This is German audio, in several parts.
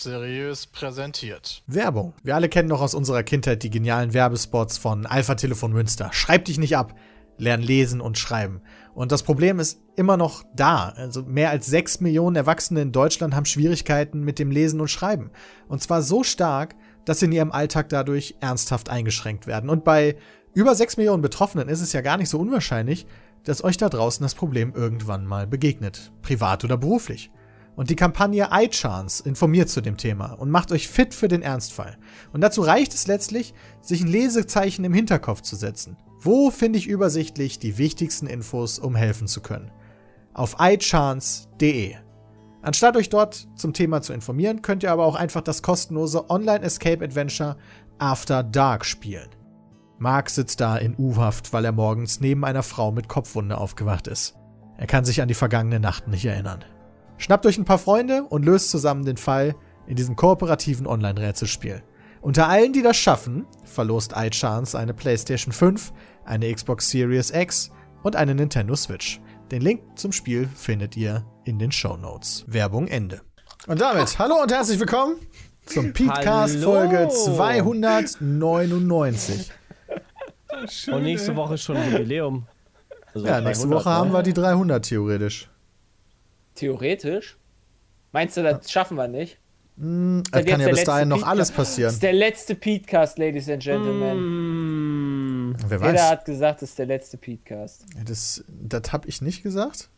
seriös präsentiert. Werbung. Wir alle kennen noch aus unserer Kindheit die genialen Werbespots von Alpha Telefon Münster. Schreib dich nicht ab. Lern lesen und schreiben. Und das Problem ist immer noch da. Also mehr als sechs Millionen Erwachsene in Deutschland haben Schwierigkeiten mit dem Lesen und Schreiben. Und zwar so stark, dass sie in ihrem Alltag dadurch ernsthaft eingeschränkt werden. Und bei über sechs Millionen Betroffenen ist es ja gar nicht so unwahrscheinlich, dass euch da draußen das Problem irgendwann mal begegnet. Privat oder beruflich. Und die Kampagne iChance informiert zu dem Thema und macht euch fit für den Ernstfall. Und dazu reicht es letztlich, sich ein Lesezeichen im Hinterkopf zu setzen. Wo finde ich übersichtlich die wichtigsten Infos, um helfen zu können? Auf iChance.de. Anstatt euch dort zum Thema zu informieren, könnt ihr aber auch einfach das kostenlose Online Escape Adventure After Dark spielen. Mark sitzt da in U-Haft, weil er morgens neben einer Frau mit Kopfwunde aufgewacht ist. Er kann sich an die vergangene Nacht nicht erinnern. Schnappt euch ein paar Freunde und löst zusammen den Fall in diesem kooperativen Online-Rätselspiel. Unter allen, die das schaffen, verlost iChance eine PlayStation 5, eine Xbox Series X und eine Nintendo Switch. Den Link zum Spiel findet ihr in den Show Notes. Werbung Ende. Und damit, hallo und herzlich willkommen zum Podcast Hallo. Folge 299. Und nächste Woche schon Jubiläum. Also Ja, nächste 300, Woche haben ne? wir die 300 theoretisch. Theoretisch? Meinst du, das schaffen wir nicht? Das jetzt kann ja bis dahin noch Podcast. alles Das passieren. ist der letzte Petecast, Ladies and Gentlemen. Mm, Wer Jeder weiß. hat gesagt, das ist der letzte Petecast. Das, das habe ich nicht gesagt.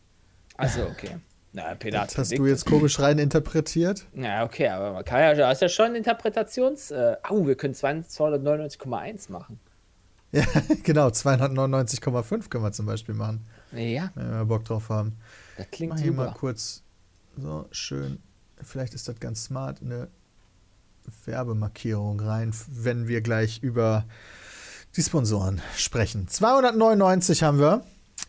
Achso, okay. Na, Peter Das hast du jetzt komisch rein interpretiert. Ja, okay, aber man kann ja, du hast ja schon Interpretations. Äh, au, wir können 299,1 machen. Ja, genau. 299,5 können wir zum Beispiel machen, Ja, wenn wir Bock drauf haben. Das Mach klingt hier mal super. kurz so schön. Vielleicht ist das ganz smart, eine Werbemarkierung rein, wenn wir gleich über die Sponsoren sprechen. 299 haben wir.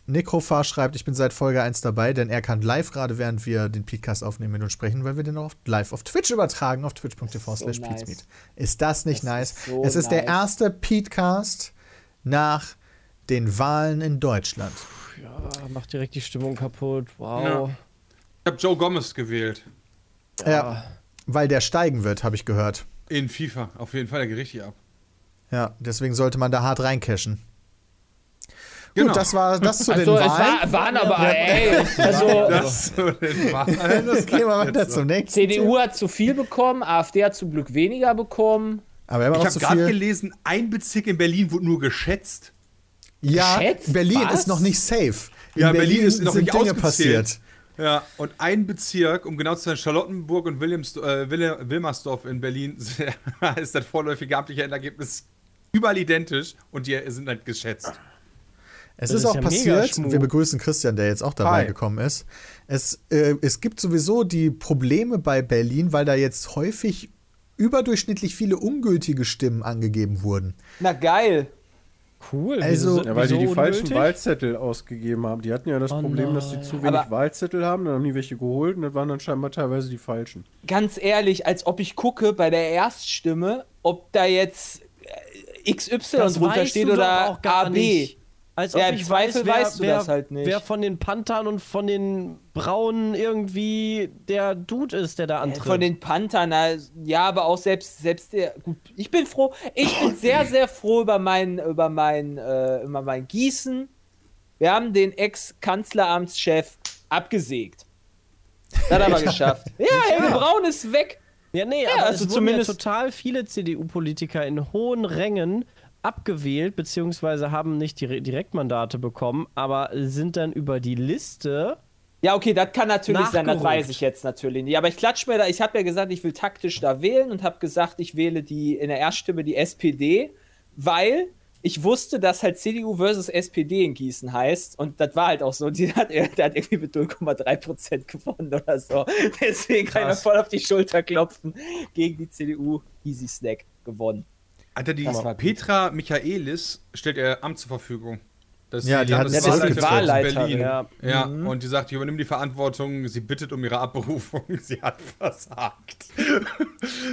Necrofar schreibt, ich bin seit Folge 1 dabei, denn er kann live, gerade während wir den Podcast aufnehmen, mit uns sprechen, weil wir den auch live auf Twitch übertragen, auf twitch.tv so slash nice. Petemeet. Ist das nicht Das nice? ist so es ist der nice. erste Petecast nach den Wahlen in Deutschland. ja, macht direkt die Stimmung kaputt. Wow. Ja. Ich habe Joe Gomez gewählt. Ja, weil der steigen wird, habe ich gehört. In FIFA. Auf jeden Fall, der geht richtig ab. Ja, deswegen sollte man da hart reincashen. Genau. Gut, das war das zu Also, den es Wahlen. war, waren aber, ey, also, Das zu den Wahlen. Das Gehen wir weiter zum nächsten. CDU hat zu viel bekommen, AfD hat zum Glück weniger bekommen. Aber haben Ich habe gerade gelesen, ein Bezirk in Berlin wurde nur geschätzt. Ja, Geschätzt? Berlin Was? ist noch nicht safe. In Ja, Berlin ist noch sind nicht Dinge passiert. Ja, und ein Bezirk, um genau zu sein, Charlottenburg und Williams, äh, Wilmersdorf in Berlin, ist das vorläufige amtliche Endergebnis überall identisch und die sind halt geschätzt. Es ist, ist auch ja passiert. Wir begrüßen Christian, der jetzt auch dabei Hi. gekommen ist. Es, äh, es gibt sowieso die Probleme bei Berlin, weil da jetzt häufig überdurchschnittlich viele ungültige Stimmen angegeben wurden. Na geil. Cool. Also- Ja, weil die die falschen unnötig? Wahlzettel ausgegeben haben. Die hatten ja das Oh Problem, dass die nein. zu wenig Aber- Wahlzettel haben, dann haben die welche geholt und das waren dann scheinbar teilweise die falschen. Ganz ehrlich, als ob ich gucke bei der Erststimme, ob da jetzt äh, XY Das drunter steht oder doch auch gar AB. nicht. Als ob Ja, im ich Zweifel weiß, wer, weißt du wer, das halt nicht. wer von den Panthern und von den Braunen irgendwie der Dude ist, der da antritt. Von den Panthern, ja, aber auch selbst, selbst der, gut, ich bin froh, ich bin sehr, sehr froh über mein, über mein, äh, über mein Gießen. Wir haben den Ex-Kanzleramtschef abgesägt. Das hat er geschafft. Ja, Helge Braun ist weg. Ja, nee, Ja, aber also es zumindest- ja total viele CDU-Politiker in hohen Rängen abgewählt, beziehungsweise haben nicht die Direktmandate bekommen, aber sind dann über die Liste. Ja, okay, das kann natürlich sein, das weiß ich jetzt natürlich nicht. Aber ich klatsch mir da, ich habe ja gesagt, ich will taktisch da wählen und habe gesagt, ich wähle die in der Erststimme die SPD, weil ich wusste, dass halt CDU versus SPD in Gießen heißt. Und das war halt auch so. Die hat, der hat irgendwie mit 0,3% gewonnen oder so. Deswegen kann ich mir voll auf die Schulter klopfen. Gegen die CDU, easy snack, gewonnen. Alter, die. Petra Michaelis stellt ihr Amt zur Verfügung. Das ist Ja, die hat Ja, das ist die Wahlleiterin, Berlin. ja. Ja, und die sagt, ich übernehme die Verantwortung, sie bittet um ihre Abberufung, sie hat versagt.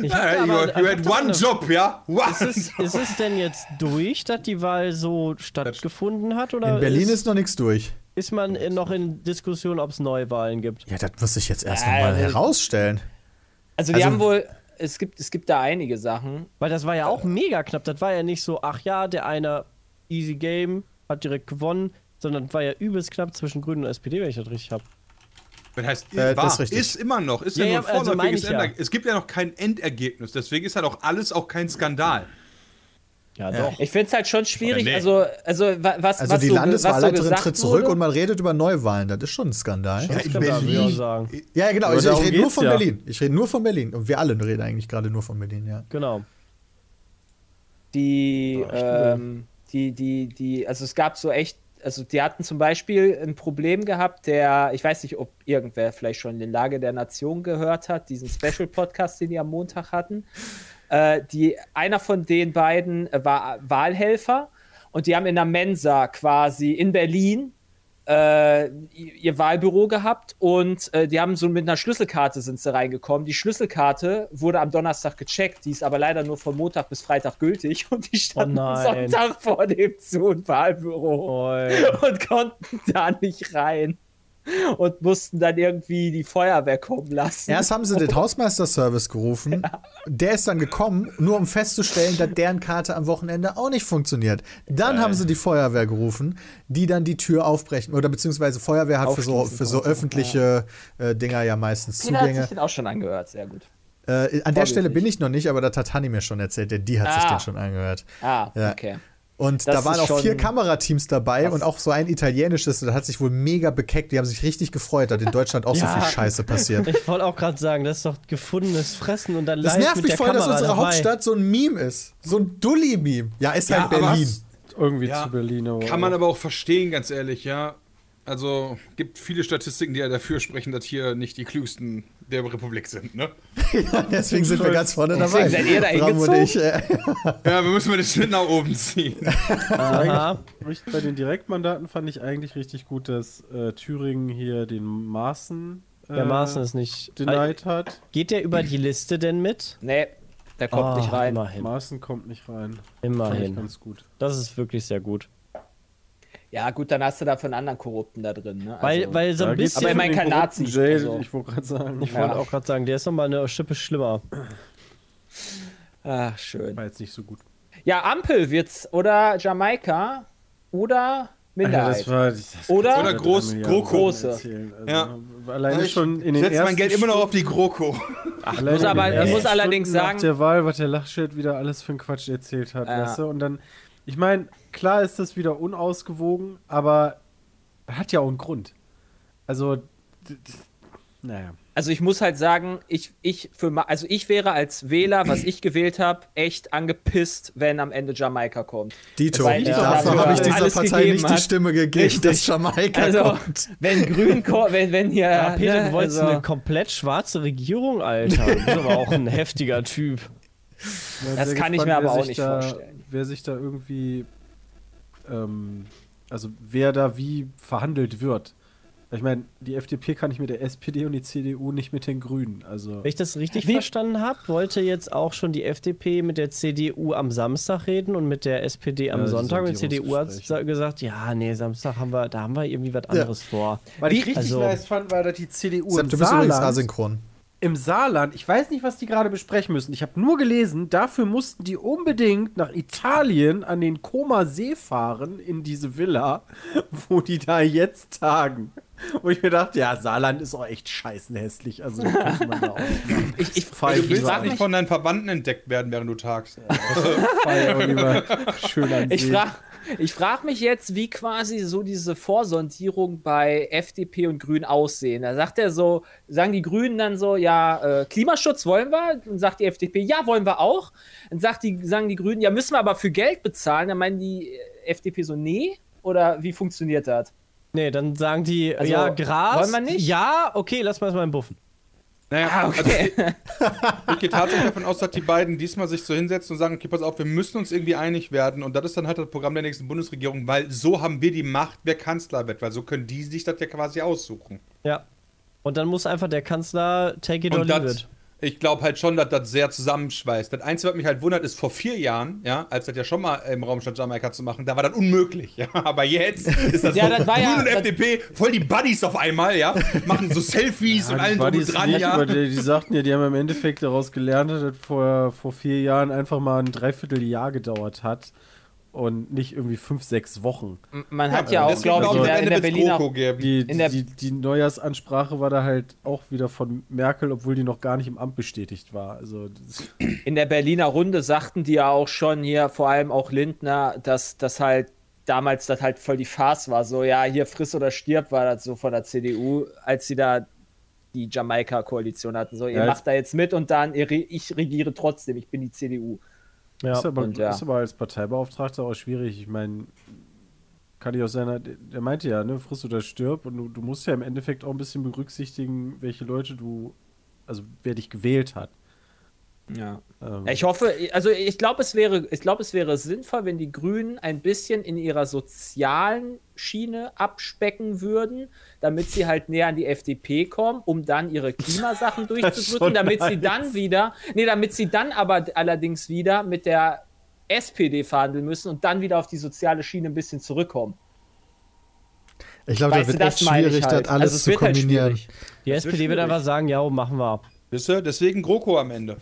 Ich Ja, hab you, aber- you ich had one job, ja? One Ist es, ist es denn jetzt durch, dass die Wahl so stattgefunden hat? Oder In Berlin ist, ist noch nichts durch. ist man in- noch in Diskussion, ob es Neuwahlen gibt? Ja, das muss sich jetzt erst Ja, noch mal das- herausstellen. Also die Also- haben wohl, es gibt, es gibt da einige Sachen. Weil das war ja auch mega knapp. Das war ja nicht so, ach ja, der eine easy game hat direkt gewonnen, sondern das war ja übelst knapp zwischen Grünen und SPD, wenn ich das richtig habe. Das heißt, Äh, war, das ist, ist immer noch, ist Ja, ja, nur ein also ja. Endergebnis. Es gibt ja noch kein Endergebnis, deswegen ist halt auch alles auch kein Skandal. Ja, Ja. doch. Ich finde es halt schon schwierig. nee. Also, also wa- was, Also was die so, so Landeswahlleiterin gesagt tritt zurück wurde, und man redet über Neuwahlen. Das ist schon ein Skandal. Man würde ich auch sagen. Ja, genau. Ich, ich rede nur von ja. Berlin. Ich rede nur von Berlin. Und wir alle reden eigentlich gerade nur von Berlin, ja. Genau. die, Ja, ähm, die, die, die, also es gab so echt, also die hatten zum Beispiel ein Problem gehabt, der, ich weiß nicht, ob irgendwer vielleicht schon den Lage der Nation gehört hat, diesen Special-Podcast, den die am Montag hatten. Äh, die, einer von den beiden äh, war Wahlhelfer und die haben in der Mensa quasi in Berlin äh, ihr Wahlbüro gehabt und äh, die haben so mit einer Schlüsselkarte sind sie reingekommen. Die Schlüsselkarte wurde am Donnerstag gecheckt, die ist aber leider nur von Montag bis Freitag gültig und die standen Oh am nein. Sonntag vor dem Zoom-Wahlbüro Oi. und konnten da nicht rein und mussten dann irgendwie die Feuerwehr kommen lassen. Erst haben sie den Hausmeisterservice gerufen. Der ist dann gekommen, nur um festzustellen, dass deren Karte am Wochenende auch nicht funktioniert. Dann haben sie die Feuerwehr gerufen, die dann die Tür aufbrechen. Oder beziehungsweise Feuerwehr hat für so, für so öffentliche äh, Dinger ja meistens Peter hat Zugänge. sich den auch schon angehört, sehr gut. Äh, an der. Stelle bin ich noch nicht, aber das hat Hanni mir schon erzählt, denn die hat sich Ah. den schon angehört. Ah, Ja. okay. Und Das da waren auch vier Kamerateams dabei krass. und auch so ein italienisches, das hat sich wohl mega bekeckt. Die haben sich richtig gefreut, dass in Deutschland auch Ja. so viel Scheiße passiert. Ich wollte auch gerade sagen, das ist doch gefundenes Fressen und dann Das live nervt mit mich voll, dass Kamera unsere dabei. Hauptstadt so ein Meme ist. So ein Dulli-Meme. Ja, ist Ja, halt Berlin. Irgendwie Ja, zu Berlin. Aber Kann man aber auch verstehen, ganz ehrlich, ja. Also gibt viele Statistiken, die ja dafür sprechen, dass hier nicht die klügsten der Republik sind, ne? Deswegen sind wir ganz vorne Deswegen dabei. seid ihr da Bram und hingezogen? ich, äh, Ja, wir müssen mal den Schnitt nach oben ziehen. Aha. Richtig, bei den Direktmandaten fand ich eigentlich richtig gut, dass äh, Thüringen hier den Maaßen äh, Der Maaßen ist nicht. denied hat. Geht der über die Liste denn mit? Nee, der kommt Ah, nicht rein. Immerhin. Maaßen kommt nicht rein. Fand ich Immerhin. ganz gut. Das ist wirklich sehr gut. Ja, gut, dann hast du dafür einen anderen Korrupten da drin. Ne? Weil, Also- weil so ein bisschen. Aber immerhin den kein Nazi, Jay, also. Ich wollte gerade sagen. Ich Ja. wollte auch gerade sagen, der ist nochmal eine Schippe schlimmer. Ach, schön. War jetzt nicht so gut. Ja, Ampel wird's. Oder Jamaika. Oder Minderheit. Alter, das war, das Oder- Oder groß- GroKo. Erzählen. Also, Ja. Alleine ich schon in den setze mein Geld immer noch auf die GroKo. Alleine muss aber- ich muss allerdings Stunden sagen- Nach der Wahl, was der Lachschild wieder alles für einen Quatsch erzählt hat, Ja. weißt du? Und dann, ich meine, klar ist das wieder unausgewogen, aber hat ja auch einen Grund. Also, naja. Also ich muss halt sagen, ich, ich für also ich wäre als Wähler, was ich gewählt habe, echt angepisst, wenn am Ende Jamaika kommt. Dito, Weil ich doch dafür habe ich dieser Partei nicht die hat. Stimme gegeben, Richtig. dass Jamaika Also kommt. wenn Grün wenn wenn hier Ja, Peter, ne, du wolltest also, eine komplett schwarze Regierung, Alter. Du bist aber auch ein heftiger Typ. Ja, Das kann ich mir aber auch nicht da, vorstellen. Wer sich da irgendwie, ähm, also wer da wie verhandelt wird. Ich meine, die FDP kann nicht mit der SPD und die CDU nicht mit den Grünen. Also Wenn ich das richtig Wie- verstanden habe, wollte jetzt auch schon die FDP mit der CDU am Samstag reden und mit der SPD am Ja, Sonntag. Und die CDU hat gesagt, ja, nee, Samstag haben wir, da haben wir irgendwie was anderes vor. Was ich richtig also- nice fand, war, dass die CDU im Sepp, du bist übrigens Saarland, asynchron. Im Saarland, ich weiß nicht, was die gerade besprechen müssen. Ich habe nur gelesen, dafür mussten die unbedingt nach Italien an den Koma See fahren, in diese Villa, wo die da jetzt tagen. Wo ich mir dachte, ja, Saarland ist auch echt scheißenhässlich. Also, das man da auch ich, ich, Fein, ich, Du ich willst frage nicht mich, von deinen Verwandten entdeckt werden, während du tagst. Feier auch lieber schön an ich See. frage ich frag mich jetzt, wie quasi so diese Vorsondierung bei FDP und Grünen aussehen. Da sagt er so, sagen die Grünen dann so, ja, äh, Klimaschutz wollen wir. Und sagt die FDP, ja, wollen wir auch. Dann sagt die, sagen die Grünen, ja, müssen wir aber für Geld bezahlen. Dann meinen die äh, FDP so, nee. Oder wie funktioniert das? Nee, dann sagen die, Also, ja, Gras. wollen wir nicht? Ja, okay, lass mal erstmal im Buffen. Naja, Ah, okay. also ich, ich gehe tatsächlich davon aus, dass die beiden diesmal sich so hinsetzen und sagen, okay, pass auf, wir müssen uns irgendwie einig werden und das ist dann halt das Programm der nächsten Bundesregierung, weil so haben wir die Macht, wer Kanzler wird, weil so können die sich das ja quasi aussuchen. Ja. Und dann muss einfach der Kanzler take it or Und leave das, it. Ich glaube halt schon, dass das sehr zusammenschweißt. Das Einzige, was mich halt wundert, ist vor vier Jahren, ja, als das ja schon mal im Raum stand, Jamaika zu machen, da war das unmöglich, ja. Aber jetzt ist das Ja, so, das war Grün ja- und FDP, voll die Buddies auf einmal, ja, machen so Selfies und die allen drum Buddies und dran, nicht, ja. aber die, die sagten ja, die haben im Endeffekt daraus gelernt, dass das vor, vor vier Jahren einfach mal ein Dreivierteljahr gedauert hat und nicht irgendwie fünf, sechs Wochen. Man hat ja auch, Deswegen glaube ich, in in der Berliner. Die, In der- die, die Neujahrsansprache war da halt auch wieder von Merkel, obwohl die noch gar nicht im Amt bestätigt war. Also in der Berliner Runde sagten die ja auch schon hier, vor allem auch Lindner, dass das halt damals das halt voll die Farce war. So, ja, hier friss oder stirb war das so von der CDU, als sie da die Jamaika-Koalition hatten. So, ihr Ja, macht da jetzt mit und dann, ich regiere trotzdem, ich bin die CDU. Ja. ist, aber, und ja. ist aber als Parteibeauftragter auch schwierig. Ich meine, kann ich aus seiner, der meinte ja, ne, friss oder stirb und du, du musst ja im Endeffekt auch ein bisschen berücksichtigen, welche Leute du, also wer dich gewählt hat. Ja. Ähm, Ich hoffe, also ich glaube, es wäre, ich glaube, es wäre sinnvoll, wenn die Grünen ein bisschen in ihrer sozialen Schiene abspecken würden, damit sie halt näher an die FDP kommen, um dann ihre Klimasachen durchzudrücken, damit sie nice. dann wieder, nee, damit sie dann aber allerdings wieder mit der SPD verhandeln müssen und dann wieder auf die soziale Schiene ein bisschen zurückkommen. Ich glaube, da wird das echt meine ich schwierig, halt. das alles Also es zu wird halt kombinieren. schwierig. Die Das wird SPD wird schwierig. einfach sagen, ja, machen wir. Wisst ihr? Deswegen GroKo am Ende.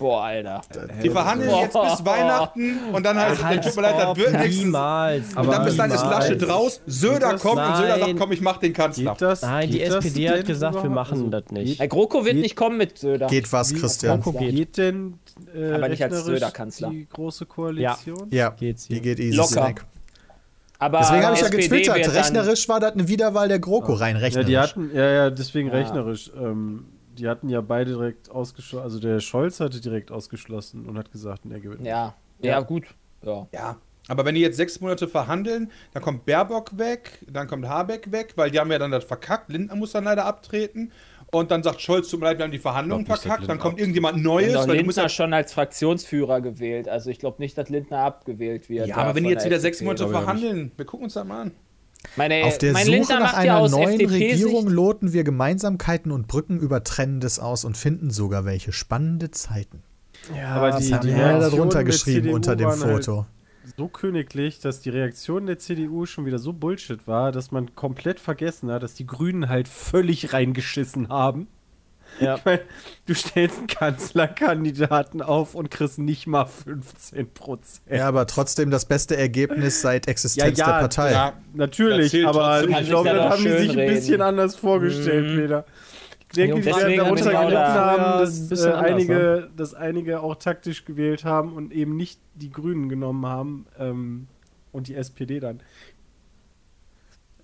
Boah, Alter. Die verhandeln Boah. jetzt bis Weihnachten und dann heißt es, tut mir leid, das wird nichts. Niemals. Und dann bis dann ist niemals. Laschet raus, Söder kommt und Söder sagt, Nein. komm, ich mach den Kanzler. geht das? Nein, die SPD hat gesagt, wir machen Also, das nicht. Herr GroKo wird Geht- nicht kommen mit Söder. Geht was, Christian? GroKo geht. Geht denn äh, Aber nicht als Söder-Kanzler. die große Koalition? Ja, Geht's die hier. geht easy Locker. snack. Aber Deswegen habe ich ja getwittert, rechnerisch war das eine Wiederwahl der GroKo, rein Ja, rechnerisch. die hatten, ja, ja, deswegen Ja. rechnerisch. Ähm, die hatten ja beide direkt ausgeschlossen. Also der Scholz hatte direkt ausgeschlossen und hat gesagt, er gewinnt. Ja, ja, gut. Ja. Ja. Aber wenn die jetzt sechs Monate verhandeln, dann kommt Baerbock weg, dann kommt Habeck weg, weil die haben ja dann das verkackt. Lindner muss dann leider abtreten. Und dann sagt Scholz, tut mir leid, wir haben die Verhandlungen glaub verkackt. Dann kommt irgendjemand Neues. Doch Weil du musst Lindner ja, schon als Fraktionsführer gewählt. Also ich glaube nicht, dass Lindner abgewählt wird. ja, aber wenn die jetzt der wieder sechs Monate verhandeln, wir gucken uns das mal an. Meine, Auf der mein Suche nach einer neuen Regierung loten wir Gemeinsamkeiten und Brücken über Trennendes aus und finden sogar welche spannende Zeiten. Ja, Aber Das die- haben die wir ja darunter geschrieben CDU unter dem halt- Foto. So königlich, dass die Reaktion der CDU schon wieder so Bullshit war, dass man komplett vergessen hat, dass die Grünen halt völlig reingeschissen haben. Ja. Ich meine, du stellst einen Kanzlerkandidaten auf und kriegst nicht mal 15 Prozent. Ja, aber trotzdem das beste Ergebnis seit Existenz der Partei. Ja, Natürlich, aber ich glaube, ja das haben die sich ein schönreden. bisschen anders vorgestellt, Mhm. Peter. Ich denke, die werden darunter gelitten haben, Ja, dass ein äh, anders, einige, dass einige auch taktisch gewählt haben und eben nicht die Grünen genommen haben ähm, und die SPD dann.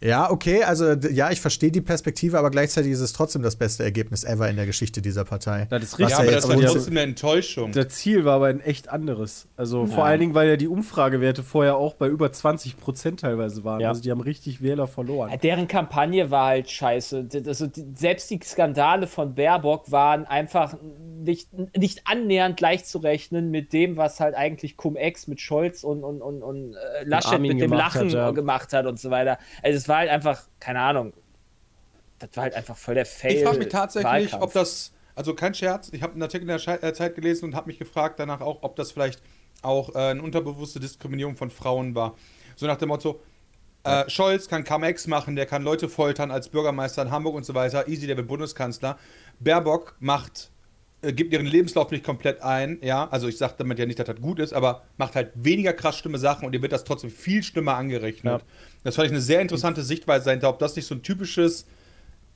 Ja, okay, also ja, ich verstehe die Perspektive, aber gleichzeitig ist es trotzdem das beste Ergebnis ever in der Geschichte dieser Partei. Das ist richtig. ja ja aber das war trotzdem eine Enttäuschung. Das Ziel war aber ein echt anderes. Also vor allen Dingen, weil ja die Umfragewerte vorher auch bei über 20 Prozent teilweise waren. Ja. Also die haben richtig Wähler verloren. Ja, Deren Kampagne war halt scheiße. Also selbst die Skandale von Baerbock waren einfach nicht, nicht annähernd gleichzurechnen mit dem, was halt eigentlich Cum-Ex mit Scholz und, und, und, und äh, Laschet mit dem Lachen hat, ja. gemacht hat und so weiter. Also es war halt einfach, keine Ahnung, das war halt einfach voll der Fail. Ich frage mich tatsächlich, Wahlkampf. ob das, also kein Scherz, ich habe einen Artikel in der Schei- äh, Zeit gelesen und habe mich gefragt danach auch, ob das vielleicht auch äh, eine unterbewusste Diskriminierung von Frauen war. So nach dem Motto, äh, Scholz kann Cum-Ex machen, der kann Leute foltern als Bürgermeister in Hamburg und so weiter. Easy, der wird Bundeskanzler. Baerbock macht, äh, gibt ihren Lebenslauf nicht komplett ein, ja. Also ich sage damit ja nicht, dass das gut ist, aber macht halt weniger krass schlimme Sachen und ihr wird das trotzdem viel schlimmer angerechnet. Ja. Das fand ich eine sehr interessante Sichtweise dahinter, ob das nicht so ein typisches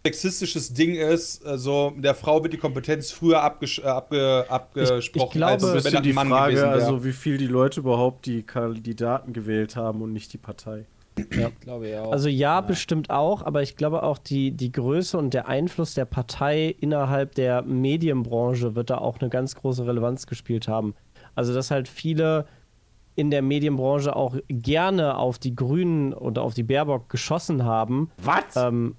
sexistisches Ding ist, also der Frau wird die Kompetenz früher abges äh, abge abgesprochen, ich glaube, als wenn die Mann Frage, gewesen wäre. also wie viel die Leute überhaupt die Kandidaten gewählt haben und nicht die Partei. glaube ich auch. Also ja, bestimmt auch, aber ich glaube auch die, die Größe und der Einfluss der Partei innerhalb der Medienbranche wird da auch eine ganz große Relevanz gespielt haben. Also dass halt viele in der Medienbranche auch gerne auf die Grünen oder auf die Baerbock geschossen haben. Was? Ähm,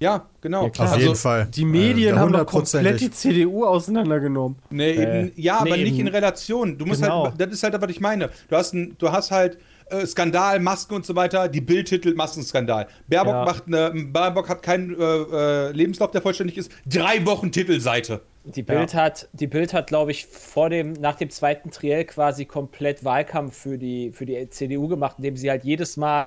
Ja, genau. Ja, klar. Auf jeden Fall. Die Medien Äh, haben doch komplett die CDU auseinandergenommen. Nee, Äh, eben, ja, aber nee, nicht eben. in Relation. Du musst Genau. halt, das ist halt, was ich meine. Du hast, ein, du hast halt äh, Skandal, Masken und so weiter, die Bildtitel Maskenskandal. Baerbock Ja. macht eine, Baerbock hat keinen äh, äh, Lebenslauf, der vollständig ist. Drei Wochen Titelseite. Die Bild hat, die Bild hat, glaube ich, vor dem, nach dem zweiten Triell quasi komplett Wahlkampf für die, für die CDU gemacht, indem sie halt jedes Mal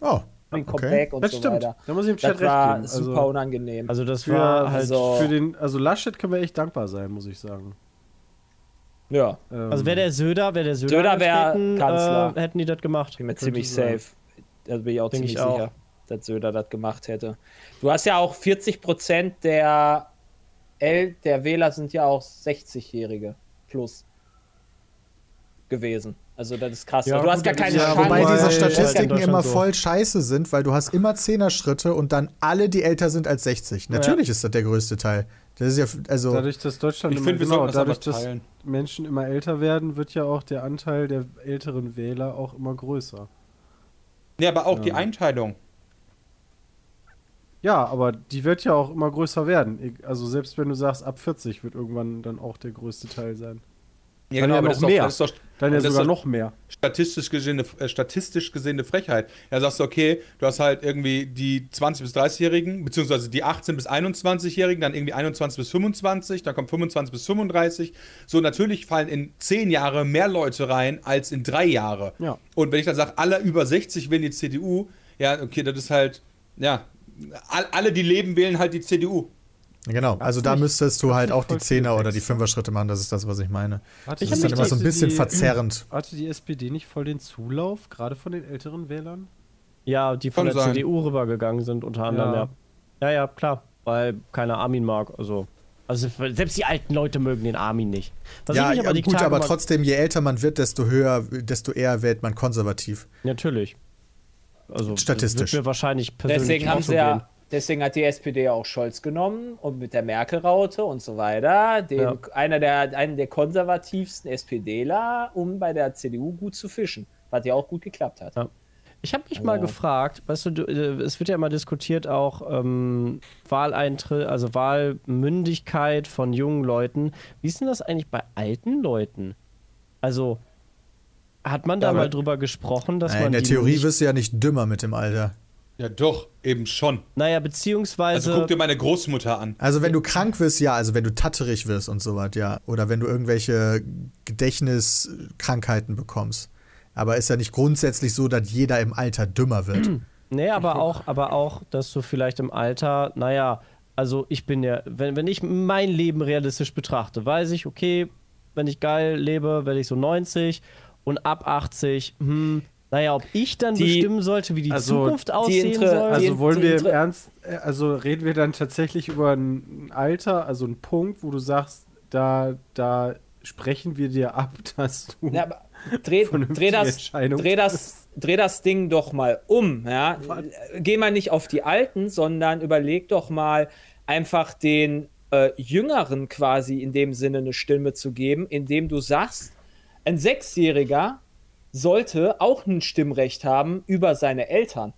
Oh, ein okay. Comeback und Das so stimmt. weiter. Da muss ich im Das Chat recht war geben. super Also, unangenehm. Also das für, war halt. also- für den, also Laschet können wir echt dankbar sein, muss ich sagen. Ja, Ähm, Also wäre der Söder, wäre der Söder, Söder wär angetreten, Kanzler. Äh, hätten die das gemacht. bin mir ziemlich safe. Da bin ich auch Denk ziemlich ich auch. sicher, dass Söder das gemacht hätte. Du hast ja auch 40% der, El der Wähler sind ja auch 60-Jährige plus gewesen. Also das ist krass. Ja, du hast gar keine ja- Chance. Wobei diese Ja, ja Statistiken immer so. voll scheiße sind, weil du hast immer Zehner-Schritte und dann alle, die älter sind als 60. Natürlich ist das der größte Teil. Das ist ja, also, Dadurch, dass Deutschland Ich immer, finde, wir genau, dadurch, dass. Menschen immer älter werden, wird ja auch der Anteil der älteren Wähler auch immer größer. Ja, aber auch die Ja. Einteilung. Ja, aber die wird ja auch immer größer werden. Also selbst wenn du sagst, ab 40 wird irgendwann dann auch der größte Teil sein. Ja, Dann ja aber noch das ist doch- mehr. das ist doch Dann ja sogar noch mehr. statistisch gesehen, äh, statistisch gesehen eine Frechheit. Ja, sagst du, okay, du hast halt irgendwie die 20- bis 30-Jährigen, beziehungsweise die 18- bis 21-Jährigen, dann irgendwie 21 bis 25, dann kommt 25 bis 35. So, natürlich fallen in 10 Jahre mehr Leute rein als in drei Jahre. Ja. Und wenn ich dann sage, alle über 60 wählen die CDU, ja, okay, das ist halt, ja, all, alle, die leben, wählen halt die CDU. Genau. Also da müsstest du halt auch die Zehner oder die. Fünfer-Schritte machen. Das ist das, was ich meine. Hatte Das ist dann immer so ein bisschen verzerrend. Hatte die SPD nicht voll den Zulauf, gerade von den älteren Wählern? Ja, die von Kann der sein. CDU rübergegangen sind, unter anderem, Ja. ja. Ja, ja, klar. Weil keiner Armin mag. Also, also selbst die alten Leute mögen den Armin nicht. Was ja, ich mich ja die gut, Tage aber trotzdem, je älter man wird, desto höher, desto eher wählt man konservativ. Natürlich. Also, Statistisch. Wird mir wahrscheinlich persönlich Deswegen auch haben so sie ja, gehen. Deswegen hat die SPD ja auch Scholz genommen und mit der Merkel-Raute und so weiter, den, Ja. einer der, einen der konservativsten SPDler, um bei der CDU gut zu fischen. Was ja auch gut geklappt hat. Ja. Ich habe mich mal Ja. gefragt, weißt du, du, äh, es wird ja immer diskutiert auch ähm, Wahleintritt, also Wahlmündigkeit von jungen Leuten. Wie ist denn das eigentlich bei alten Leuten? Also hat man da aber- mal drüber gesprochen, dass Äh, man In der Theorie wirst du ja nicht dümmer mit dem Alter. Ja, doch, eben schon. naja, beziehungsweise Also guck dir meine Großmutter an. Also wenn du krank wirst, ja, also wenn du tatterig wirst und so was, ja. Oder wenn du irgendwelche Gedächtniskrankheiten bekommst. Aber ist ja nicht grundsätzlich so, dass jeder im Alter dümmer wird. Nee, aber auch, aber auch, dass du vielleicht im Alter, naja, also ich bin ja, wenn, wenn ich mein Leben realistisch betrachte, weiß ich, okay, wenn ich geil lebe, werde ich so 90 und ab 80, hm, naja, ob ich dann Die- bestimmen sollte, wie die Also, Zukunft die aussehen Inter- soll. Also Die- wollen die wir im Ernst, also reden wir dann tatsächlich über ein Alter, also einen Punkt, wo du sagst, da, da sprechen wir dir ab, dass du Ja, aber dreh, dreh, das, dreh, das, dreh das Ding doch mal um. Ja? Geh mal nicht auf die Alten, sondern überleg doch mal, einfach den äh, Jüngeren quasi in dem Sinne eine Stimme zu geben, indem du sagst, ein Sechsjähriger sollte auch ein Stimmrecht haben über seine Eltern.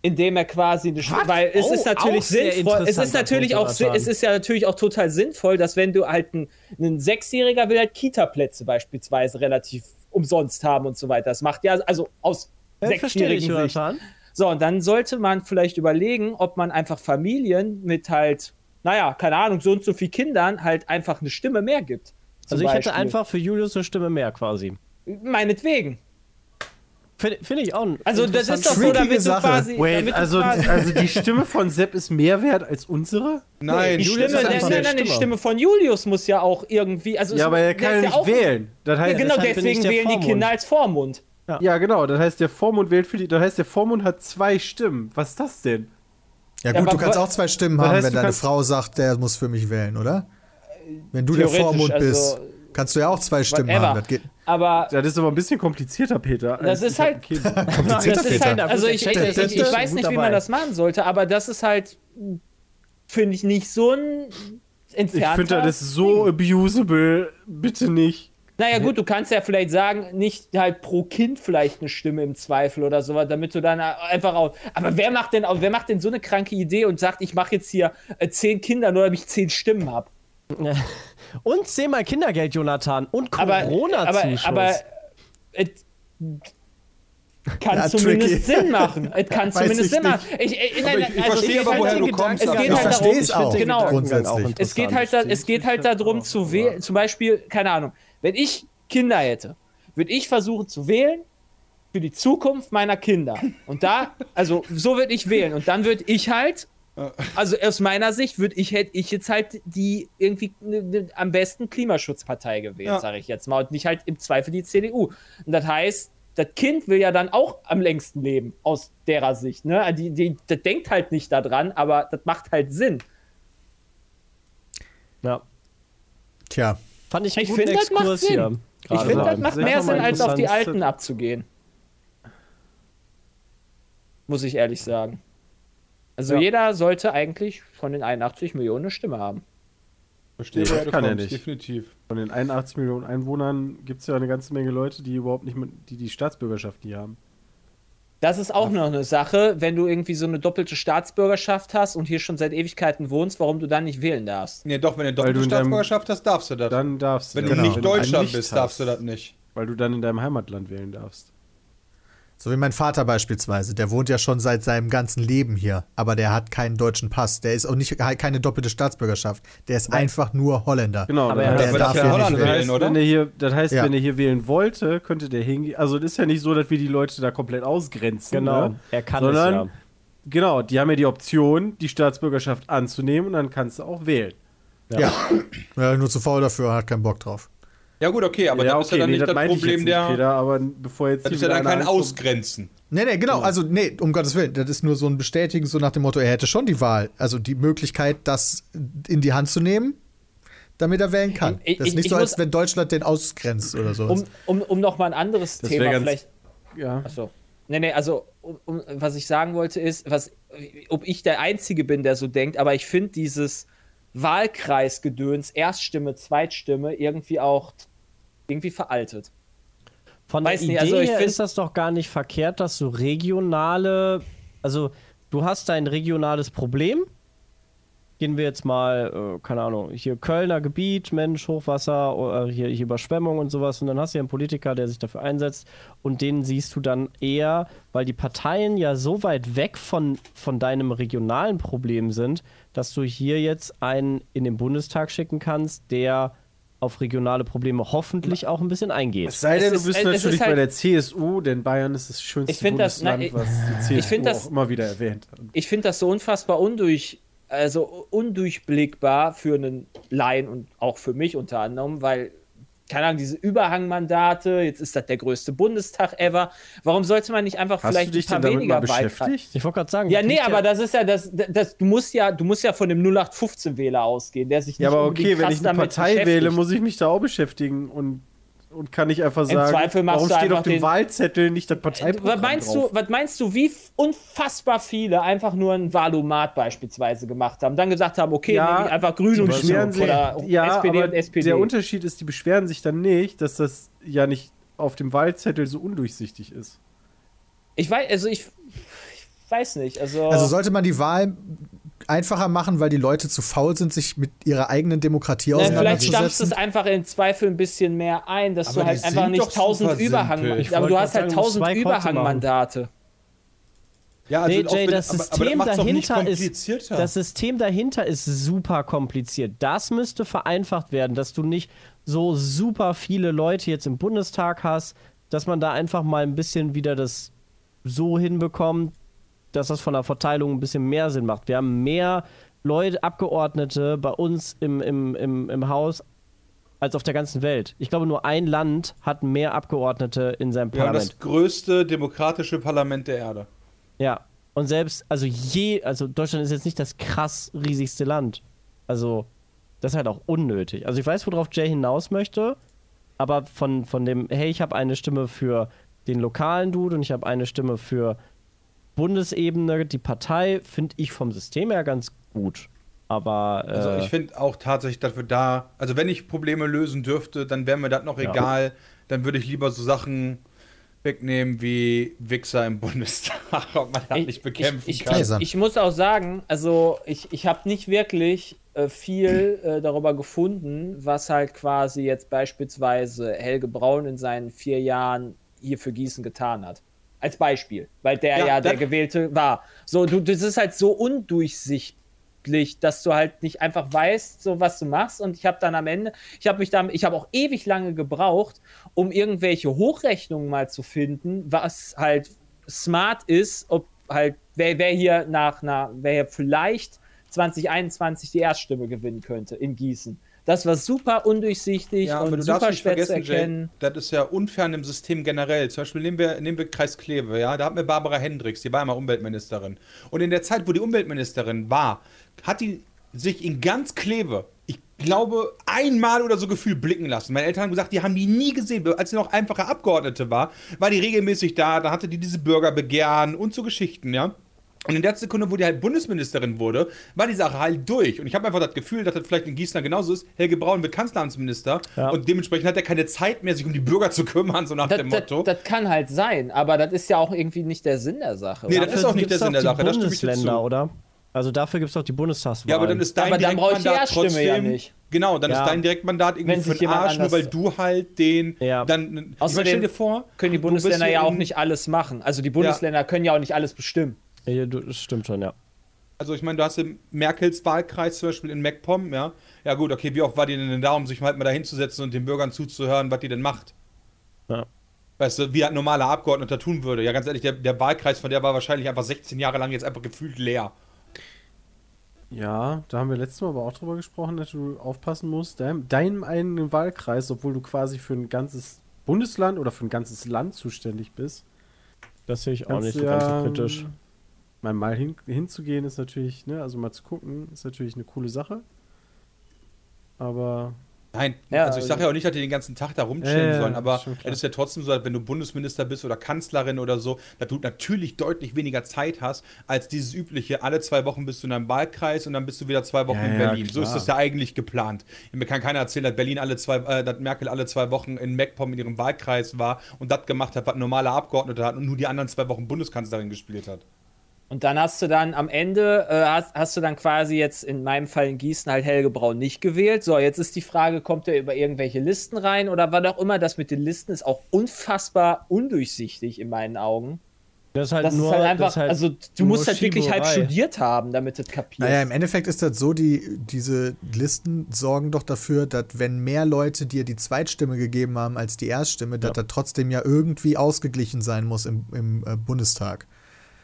Indem er quasi eine Stimme, weil es Oh, ist natürlich sinnvoll, es ist natürlich auch, si- es ist ja natürlich auch total sinnvoll, dass wenn du halt ein, ein Sechsjähriger will halt Kita-Plätze beispielsweise relativ umsonst haben und so weiter. Das macht ja, also aus Ja, sechsjährigen Sicht. Jonathan. So, und dann sollte man vielleicht überlegen, ob man einfach Familien mit halt, naja, keine Ahnung, so und so viel Kindern halt einfach eine Stimme mehr gibt. Also ich hätte Beispiel. einfach für Julius eine Stimme mehr quasi. Meinetwegen. Finde find ich auch ein Also das ist doch so, damit du Sache. quasi. Wait, damit du also, quasi also die Stimme von Sepp ist mehr wert als unsere? Nein, die Stimme, ist nein, nein, nein, die Stimme. Stimme von Julius muss ja auch irgendwie. Also Ja, aber er kann ja nicht auch- wählen. Das Ja, heißt, genau, deshalb bin ich deswegen der wählen die Vormund. Kinder als Vormund. ja, genau. Das heißt, der Vormund wählt für die. Das heißt, der Vormund hat zwei Stimmen. Was ist das denn? Ja Ja, gut, aber du kannst auch zwei Stimmen haben, heißt, wenn du deine Frau sagt, der muss für mich wählen, oder? Wenn du der Vormund bist, also, kannst du ja auch zwei Stimmen whatever. haben. Das geht. Aber Das ist aber ein bisschen komplizierter, Peter. Das als ist ich halt-. Komplizierter das ist Peter. halt, also ich, ich, ich, ich, ich weiß nicht, wie man das machen sollte, aber das ist halt, finde ich, nicht so ein Ich entfernter. finde, das so abusable. Bitte nicht. Naja, gut, du kannst ja vielleicht sagen, nicht halt pro Kind vielleicht eine Stimme im Zweifel oder sowas, damit du dann einfach auch. Aber wer macht denn, wer macht denn so eine kranke Idee und sagt, ich mache jetzt hier äh, zehn Kinder, nur damit ich zehn Stimmen habe? Und zehnmal Kindergeld, Jonathan. Und Aber, aber, Corona-Zuschuss. aber es kann Ja, zumindest tricky. Sinn machen. Es kann Weiß zumindest ich Sinn machen. Ich, ich, Aber nein, ich- ich also verstehe es aber, geht woher halt- du kommst, Es aber- geht Ich halt verstehe darum, es auch. Genau. Grundsätzlich. Es geht halt, da, es geht halt darum zu wählen. Zum Beispiel, keine Ahnung, wenn ich Kinder hätte, würde ich versuchen zu wählen für die Zukunft meiner Kinder. Und da, also so würde ich wählen. Und dann würde ich halt, also aus meiner Sicht würde ich hätte ich jetzt halt die irgendwie ne, ne, am besten Klimaschutzpartei gewählt, Ja. sage ich jetzt mal. Und nicht halt im Zweifel die CDU. Und das heißt, das Kind will ja dann auch am längsten leben, aus derer Sicht. Ne? Die, die, das denkt halt nicht daran, aber das macht halt Sinn. ja. Tja, Fand ich Ich finde, das macht Exkurs Sinn. hier. Ich finde, das Also, macht mehr Sinn, als auf die. Alten abzugehen. Muss ich ehrlich sagen. Also Ja. jeder sollte eigentlich von den 81 Millionen eine Stimme haben. Verstehe, Nee, du kann er nicht. definitiv. Von den 81 Millionen Einwohnern gibt es ja eine ganze Menge Leute, die überhaupt nicht mit, die die Staatsbürgerschaft nie haben. Das ist auch noch eine Sache, wenn du irgendwie so eine doppelte Staatsbürgerschaft hast und hier schon seit Ewigkeiten wohnst, warum du dann nicht wählen darfst. Nee, doch, wenn du Weil du doppelte deinem- Staatsbürgerschaft hast, darfst du das. Dann darfst du wenn das. du nicht einen Deutscher nicht bist, hast, darfst du das nicht. Weil du dann in deinem Heimatland wählen darfst. So wie mein Vater beispielsweise, der wohnt ja schon seit seinem ganzen Leben hier, aber der hat keinen deutschen Pass. Der ist auch nicht keine doppelte Staatsbürgerschaft. Der ist einfach nur Holländer. Genau, Aber er der darf ja hier Holland nicht das wählen. oder? wenn er hier, das heißt, Ja. wenn er hier wählen wollte, könnte der hingehen. Also das ist ja nicht so, dass wir die Leute da komplett ausgrenzen. Genau, Ne? er kann Sondern, es ja. genau, die haben ja die Option, die Staatsbürgerschaft anzunehmen und dann kannst du auch wählen. Ja. ja. Nur zu faul dafür, hat keinen Bock drauf. Ja gut, okay, aber das ist ja dann nicht das ich Problem der... Nicht, Peter, aber bevor jetzt das hier ist ja dann kein ankommt- Ausgrenzen. Nee, nee, genau. Also, nee, um Gottes Willen. Das ist nur so ein Bestätigen, so nach dem Motto, er hätte schon die Wahl. Also die Möglichkeit, das in die Hand zu nehmen, damit er wählen kann. Ich- das ist ich- nicht ich so, als muss- wenn Deutschland den ausgrenzt oder so. Um, um, um nochmal ein anderes Das Thema ganz- vielleicht. Ja. Achso. Nee, nee, also, um, um, was ich sagen wollte ist, was, ob ich der Einzige bin, der so denkt, aber ich finde dieses Wahlkreisgedöns, Erststimme, Zweitstimme, irgendwie auch irgendwie veraltet. Von Weiß der nicht, Idee also ich her ist das doch gar nicht verkehrt, dass du regionale, also du hast ein regionales Problem. Gehen wir jetzt mal, äh, keine Ahnung, hier Kölner Gebiet, Mensch, Hochwasser, oder hier, hier Überschwemmung und sowas. Und dann hast du ja einen Politiker, der sich dafür einsetzt. Und den siehst du dann eher, weil die Parteien ja so weit weg von, von deinem regionalen Problem sind, dass du hier jetzt einen in den Bundestag schicken kannst, der auf regionale Probleme hoffentlich auch ein bisschen eingeht. Es sei Es denn, ist- du bist es ist natürlich halt- bei der CSU, denn Bayern ist das schönste Ich find das- Bundesland, nein, ich- was die CSU das- auch immer wieder erwähnt. hat. Ich finde das so unfassbar undurch, also undurchblickbar für einen Laien und auch für mich unter anderem, weil, keine Ahnung, diese Überhangmandate, jetzt ist das der größte Bundestag ever. Warum sollte man nicht einfach Hast vielleicht du dich ein paar denn weniger beschäftigt? Ich wollte gerade sagen. Ja, nee, aber das ist ja das, das du musst ja, du musst ja von dem 0815-Wähler ausgehen, der sich nicht Ja, aber okay, wenn ich eine Partei wähle, muss ich mich da auch beschäftigen und, und kann nicht einfach Im sagen, Zweifel machst warum du steht einfach auf dem den- Wahlzettel nicht das Parteiprogramm was meinst drauf? du, was meinst du, wie unfassbar viele einfach nur ein Valomat beispielsweise gemacht haben, dann gesagt haben, okay, Ja, nehme ich einfach Grün und beschweren Schwarz sich, oder ja, SPD aber und SPD. der Unterschied ist, die beschweren sich dann nicht, dass das ja nicht auf dem Wahlzettel so undurchsichtig ist. Ich weiß, also ich, ich weiß nicht, also, Also sollte man die Wahl einfacher machen, weil die Leute zu faul sind, sich mit ihrer eigenen Demokratie ne, vielleicht stampfst du es auseinanderzusetzen? einfach im Zweifel ein bisschen mehr ein, dass Aber du halt einfach nicht tausend super Überhang, simpel. Ich aber du hast halt tausend. Überhangmandate. Ja, Nee, auch Jay, wenn- das aber- aber System doch nicht dahinter ist. Das System dahinter ist super kompliziert. Das müsste vereinfacht werden, dass du nicht so super viele Leute jetzt im Bundestag hast, dass man da einfach mal ein bisschen wieder das so hinbekommt, dass das von der Verteilung ein bisschen mehr Sinn macht. Wir haben mehr Leute, Abgeordnete bei uns im, im, im, im Haus als auf der ganzen Welt. Ich glaube, nur ein Land hat mehr Abgeordnete in seinem Parlament. das größte demokratische Parlament der Erde. Ja, und selbst, also je, also Deutschland ist jetzt nicht das krass riesigste Land. Also, das ist halt auch unnötig. Also ich weiß, worauf Jay hinaus möchte, aber von, von dem, hey, ich habe eine Stimme für den lokalen Dude und ich habe eine Stimme für Bundesebene, die Partei, finde ich vom System her ganz gut. Aber äh, Also ich finde auch tatsächlich, dass wir da, also wenn ich Probleme lösen dürfte, dann wäre mir das noch Ja. egal. Dann würde ich lieber so Sachen wegnehmen wie Wichser im Bundestag, ob man das nicht bekämpfen ich, ich, kann. Ich muss auch sagen, also ich, ich habe nicht wirklich äh, viel äh, darüber gefunden, was halt quasi jetzt beispielsweise Helge Braun in seinen vier Jahren hier für Gießen getan hat. Als Beispiel, weil der Ja, ja, der Gewählte war. So, du, das ist halt so undurchsichtlich, dass du halt nicht einfach weißt, so was du machst. Und ich habe dann am Ende, ich habe mich dann, ich habe auch ewig lange gebraucht, um irgendwelche Hochrechnungen mal zu finden, was halt smart ist, ob halt, wer, wer hier nach, nach, wer hier vielleicht 2021 die Erststimme gewinnen könnte in Gießen. Das war super undurchsichtig Ja, aber und super schwer zu erkennen. Jay, das ist ja unfern im System generell. Zum Beispiel nehmen wir, nehmen wir Kreis Kleve, ja, da hatten wir Barbara Hendricks, die war immer Umweltministerin. Und in der Zeit, wo die Umweltministerin war, hat die sich in ganz Kleve, ich glaube, einmal oder so gefühlt blicken lassen. Meine Eltern haben gesagt, die haben die nie gesehen. Als sie noch einfache Abgeordnete war, war die regelmäßig da, da hatte die diese Bürgerbegehren und so Geschichten, ja. Und in der Sekunde, wo die halt Bundesministerin wurde, war die Sache halt durch. Und ich habe einfach das Gefühl, dass das vielleicht in Gießen genauso ist. Helge Braun wird Kanzleramtsminister Ja. und dementsprechend hat er keine Zeit mehr, sich um die Bürger zu kümmern, so nach Das, dem das, Motto. das kann halt sein, aber das ist ja auch irgendwie nicht der Sinn der Sache. Nee, oder? das ist auch nicht der Sinn der Sache, da stimme ich dir Bundesländer, zu. oder? Also dafür gibt es auch die Bundestagswahl. ja, aber dann ist dein Aber Direktmandat Erststimme ja trotzdem. nicht. Genau, dann Ja. ist dein Direktmandat irgendwie Wenn für den Arsch, nur weil du halt den Ja. dann. Außerdem stell dir vor, können die Bundesländer ja auch nicht alles machen. Also die Bundesländer können ja auch nicht alles bestimmen. Ja, du, das stimmt schon, ja. Also ich meine, du hast im Merkels Wahlkreis zum Beispiel in MacPom, ja. Ja gut, okay, wie oft war die denn da, um sich halt mal da hinzusetzen und den Bürgern zuzuhören, was die denn macht? Ja. Weißt du, wie ein normaler Abgeordneter tun würde. Ja, ganz ehrlich, der, der Wahlkreis von der war wahrscheinlich einfach 16 Jahre lang jetzt einfach gefühlt leer. Ja, da haben wir letztes Mal aber auch drüber gesprochen, dass du aufpassen musst. Dein, deinem einen Wahlkreis, obwohl du quasi für ein ganzes Bundesland oder für ein ganzes Land zuständig bist. Das sehe ich auch nicht so ganz so ja, kritisch. Mal, mal hin, hinzugehen ist natürlich, ne, also mal zu gucken, ist natürlich eine coole Sache. Aber Nein, Ja, also ich sage also- ja auch nicht, dass die den ganzen Tag da rumchillen Ja, sollen, aber es ist ja trotzdem so, dass wenn du Bundesminister bist oder Kanzlerin oder so, dass du natürlich deutlich weniger Zeit hast, als dieses übliche, alle zwei Wochen bist du in einem Wahlkreis und dann bist du wieder zwei Wochen Ja, in ja, Berlin. So ist das ja eigentlich geplant. Mir kann keiner erzählen, dass Berlin alle zwei, äh, dass Merkel alle zwei Wochen in MacPom in ihrem Wahlkreis war und das gemacht hat, was ein normaler Abgeordneter hat und nur die anderen zwei Wochen Bundeskanzlerin gespielt hat. Und dann hast du dann am Ende, äh, hast, hast du dann quasi jetzt in meinem Fall in Gießen halt Helge Braun nicht gewählt. So, jetzt ist die Frage, kommt er über irgendwelche Listen rein oder was auch immer, das mit den Listen ist auch unfassbar undurchsichtig in meinen Augen. Das ist halt Das nur, ist halt einfach, halt also du musst halt wirklich halb studiert haben, damit du das kapierst. Naja, im Endeffekt ist das so, die, diese Listen sorgen doch dafür, dass wenn mehr Leute dir die Zweitstimme gegeben haben als die Erststimme, dass das trotzdem ja irgendwie ausgeglichen sein muss im, im äh, Bundestag.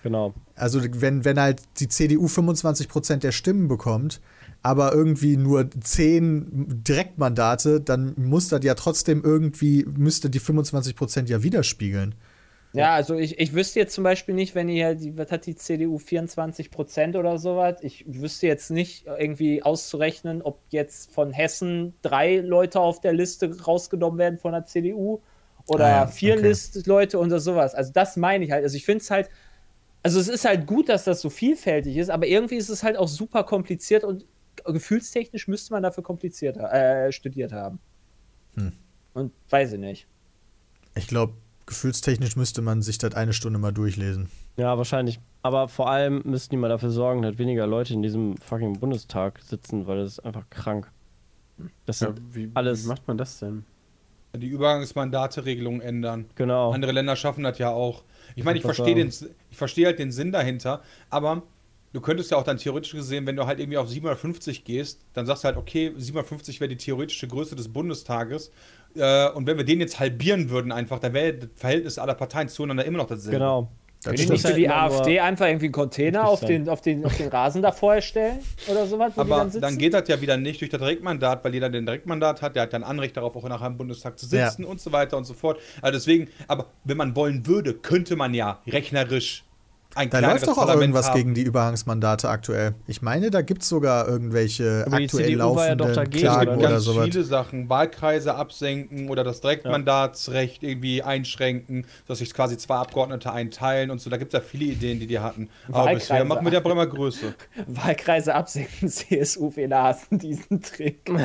Genau. Also wenn, wenn halt die CDU 25% der Stimmen bekommt, aber irgendwie nur 10 Direktmandate, dann muss das ja trotzdem irgendwie, müsste die 25% ja widerspiegeln. Ja, also ich, ich wüsste jetzt zum Beispiel nicht, wenn ihr, die, was hat die CDU, 24 Prozent oder sowas, ich wüsste jetzt nicht irgendwie auszurechnen, ob jetzt von Hessen drei Leute auf der Liste rausgenommen werden von der CDU oder Ah vier okay. List Leute oder sowas. Also das meine ich halt. Also ich finde es halt, also es ist halt gut, dass das so vielfältig ist, aber irgendwie ist es halt auch super kompliziert und gefühlstechnisch müsste man dafür kompliziert, äh, studiert haben. Hm. Und weiß ich nicht. Ich glaube, gefühlstechnisch müsste man sich das eine Stunde mal durchlesen. Ja, wahrscheinlich. Aber vor allem müssten die mal dafür sorgen, dass weniger Leute in diesem fucking Bundestag sitzen, weil das ist einfach krank. Das ja, wie, alles- wie macht man das denn? Die Übergangsmandate-Regelung ändern. genau. Andere Länder schaffen das ja auch. Ich meine, ich verstehe den, ich verstehe halt den Sinn dahinter, aber du könntest ja auch dann theoretisch gesehen, wenn du halt irgendwie auf 750 gehst, dann sagst du halt, okay, 750 wäre die theoretische Größe des Bundestages. Äh, und wenn wir den jetzt halbieren würden, einfach, dann wäre das Verhältnis aller Parteien zueinander immer noch dasselbe. Genau. Das Können die nicht für die AfD einfach irgendwie einen Container auf den, auf, den, auf den Rasen da vorher stellen oder sowas, wo die Aber dann sitzen? dann geht das ja wieder nicht durch das Direktmandat, weil jeder den Direktmandat hat, der hat dann Anrecht darauf, auch nachher im Bundestag zu sitzen und so weiter und so fort. Also deswegen, aber wenn man wollen würde, könnte man ja rechnerisch ein Da läuft doch auch irgendwas haben. gegen die Überhangsmandate aktuell. Ich meine, da gibt es sogar irgendwelche Aber die aktuell CDU war ja doch laufenden dagegen, Klagen oder? oder ganz sowas. viele Sachen. Wahlkreise absenken oder das Direktmandatsrecht irgendwie einschränken, dass sich quasi zwei Abgeordnete einteilen und so. Da gibt es ja viele Ideen, die die hatten. Aber Wahlkreise. bisher machen wir der Bremer Größe. Wahlkreise absenken, CSU-Wähler hassen diesen Trick.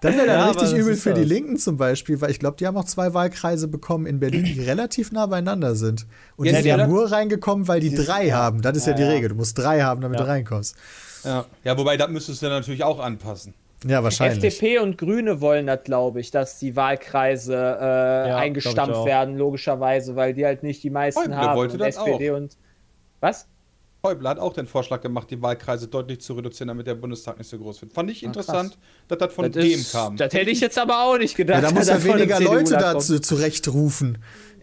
Das wäre dann Ja, richtig übel für die das. Linken zum Beispiel, weil ich glaube, die haben auch zwei Wahlkreise bekommen in Berlin, die relativ nah beieinander sind. Und Ja, die sind die ja haben- nur reingekommen, weil die, Die- drei ja. haben. Das ist ja, Ja, die ja. Regel. Du musst drei haben, damit Ja. du reinkommst. Ja, ja wobei, das müsstest du dann natürlich auch anpassen. Ja, wahrscheinlich. FDP und Grüne wollen das, glaube ich, dass die Wahlkreise äh, ich eingestampft auch. werden, logischerweise, weil die halt nicht die meisten Schäuble haben. wollte und das SPD und. Was? Häuble hat auch den Vorschlag gemacht, die Wahlkreise deutlich zu reduzieren, damit der Bundestag nicht so groß wird. Fand ich interessant, dass das von Das, dem ist, kam. das hätte ich jetzt aber auch nicht gedacht. Ja, da muss ja einem weniger Leute dazu zurechtrufen,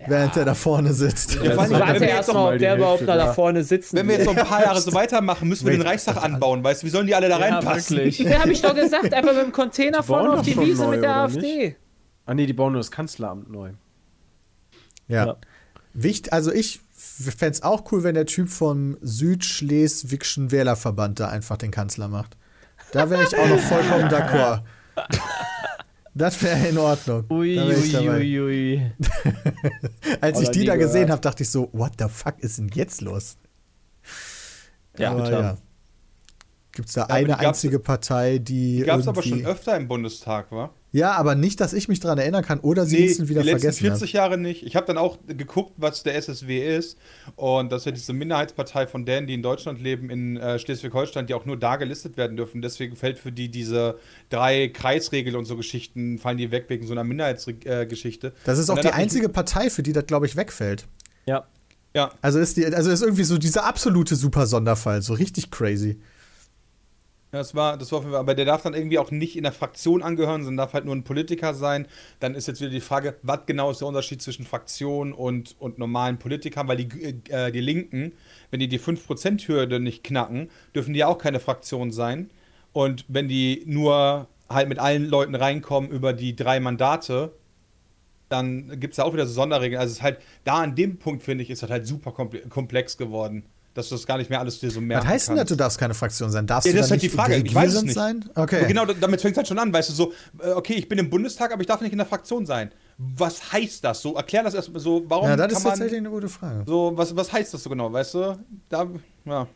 während er da vorne sitzt. Ja, kommt. Warte wenn wir jetzt erst noch mal, mal ob der überhaupt da da. vorne sitzen Wenn wir jetzt noch ein paar Jahre so weitermachen, müssen wir den. Reichstag anbauen, weißt du? Wie sollen die alle da reinpassen? wirklich. Ja, habe ich doch gesagt, einfach mit dem Container vorne auf die Wiese neu, mit der AfD. Ah nee, die bauen nur das Kanzleramt neu. Ja. Wicht, also ich fände es auch cool, wenn der Typ vom Südschleswigschen Wählerverband da einfach den Kanzler macht. Da wäre ich auch noch vollkommen d'accord. Das wäre in Ordnung. Ui, Da ich ui, ui, ui. Als ich Oder die nie da gesehen gehört. habe, dachte ich so, what the fuck ist denn jetzt los? Ja, aber ja. Gibt es da die eine einzige Partei, die. Die gab es aber schon öfter im Bundestag, wa? Ja, aber nicht, dass ich mich daran erinnern kann oder sie Nee, müssen wieder die letzten vergessen. 40 Jahre nicht. Ich habe dann auch geguckt, was der SSW ist. Und das ist ja diese Minderheitspartei von denen, die in Deutschland leben, in äh, Schleswig-Holstein, die auch nur da gelistet werden dürfen. Deswegen fällt für die diese drei Kreisregeln und so Geschichten, fallen die weg wegen so einer Minderheitsgeschichte. Das ist auch die einzige Partei, für die das, glaube ich, wegfällt. Ja. Ja, Also ist, die, also ist irgendwie so dieser absolute Super-Sonderfall, so richtig crazy. Das war, das war auf aber der darf dann irgendwie auch nicht in der Fraktion angehören, sondern darf halt nur ein Politiker sein. Dann ist jetzt wieder die Frage, was genau ist der Unterschied zwischen Fraktion und, und normalen Politikern, weil die, äh, die Linken, wenn die die 5%-Hürde nicht knacken, dürfen die ja auch keine Fraktion sein. Und wenn die nur halt mit allen Leuten reinkommen über die drei Mandate, dann gibt es da auch wieder so Sonderregeln. Also es ist halt, da an dem Punkt, finde ich, ist das halt super komple- komplex geworden. Dass du das gar nicht mehr alles dir so merken Was heißt denn das, du darfst keine Fraktion sein? Darfst Ja, du das ist halt die Frage. Ich weiß es nicht. sein? Okay. Aber genau, da- damit fängt es halt schon an, weißt du, so, äh, okay, ich bin im Bundestag, aber ich darf nicht in der Fraktion sein. Was heißt das? So, erklär das erstmal so, warum ja, das ist man, tatsächlich eine gute Frage. so, was, was heißt das so genau, weißt du? Da, ja.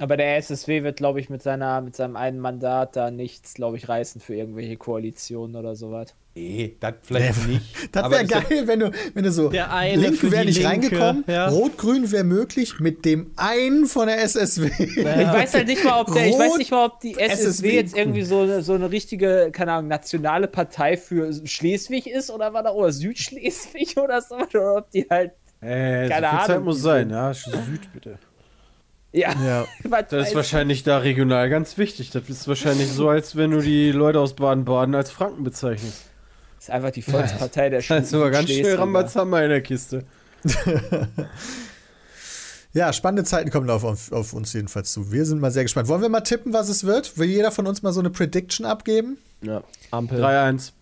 Aber der SSW wird, glaube ich, mit, seiner, mit seinem einen Mandat da nichts, glaube ich, reißen für irgendwelche Koalitionen oder sowas. Nee, das vielleicht Nee, nicht. Das wäre ja- geil, wenn du, wenn du so, Der eine Linken für wäre nicht Linke, reingekommen, ja. Rot-Grün wäre möglich, mit dem einen von der SSW. Ich weiß halt nicht mal, ob der, ich weiß nicht mal, ob die SSW, SSW jetzt irgendwie so, eine- so eine richtige, keine Ahnung, nationale Partei für Schleswig ist oder war da oder Südschleswig oder so, oder ob die halt, Äh, Keine so viel Zeit Ahnung, muss sein, ja. Süd, bitte. Ja, Ja. Das ist wahrscheinlich da regional ganz wichtig. Das ist wahrscheinlich so, als wenn du die Leute aus Baden-Baden als Franken bezeichnest. ist einfach die Volkspartei der Das ist sogar ganz schnell. Rambazamba in der Kiste. ja, spannende Zeiten kommen auf, auf, auf uns jedenfalls zu. Wir sind mal sehr gespannt. Wollen wir mal tippen, was es wird? Will jeder von uns mal so eine Prediction abgeben? Ja. Ampel. 3-1.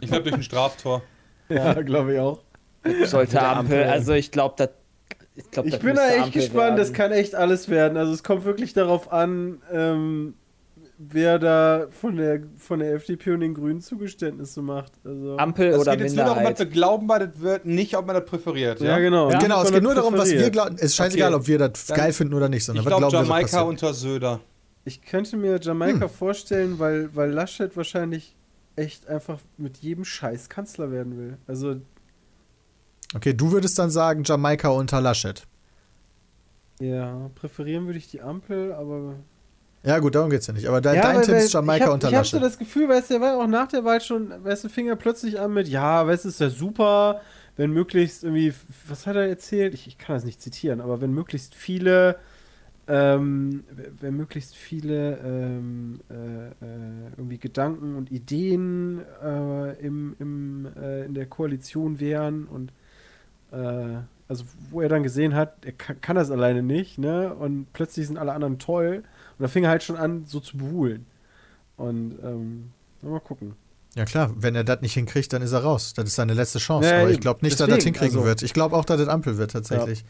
Ich glaube durch ein Straftor. Ja, glaube ich auch. Sollte Ampel. also ich glaube, das. Ich, glaub, Ich das bin da echt Ampel gespannt, das werden. kann echt alles werden. Also es kommt wirklich darauf an, ähm, wer da von der, von der FDP und den Grünen Zugeständnisse macht. Also, Ampel Es oder geht jetzt nur darum, was Minderheit. wir glauben, was das wird, nicht, ob man das präferiert. ja, genau. Nicht, genau, es geht nur das darum, was wir glauben. Es ist scheißegal, Okay. ob wir das Dann- geil finden oder nicht, sondern Ich was glaube glauben Jamaika unter Söder. Ich könnte mir Jamaika vorstellen, weil, weil Laschet wahrscheinlich echt einfach mit jedem Scheiß Kanzler werden will. Also, Okay, du würdest dann sagen, Jamaika unter Laschet. ja, präferieren würde ich die Ampel, aber. Ja, gut, darum geht's ja nicht. Aber de ja, dein weil- Tipp ist Jamaika ich hab, unter Ich habe so Laschet. das Gefühl, weißt du, der war auch nach der Wahl schon, weißt du, fing er plötzlich an mit, ja, weißt du, ist ja super, wenn möglichst irgendwie, was hat er erzählt? Ich, ich kann das nicht zitieren, aber wenn möglichst viele, ähm, wenn möglichst viele ähm, äh, äh, irgendwie Gedanken und Ideen äh, im, im, äh, in der Koalition wären und äh, also wo er dann gesehen hat, er kann, kann das alleine nicht, ne? Und plötzlich sind alle anderen toll. Und da fing er halt schon an, so zu beholen. Und ähm, mal gucken. Ja klar, wenn er das nicht hinkriegt, dann ist er raus. Das ist seine letzte Chance. Ja, Aber ich glaube nicht, dass er das Deswegen, hinkriegen also- wird. Ich glaube auch, dass das Ampel wird tatsächlich.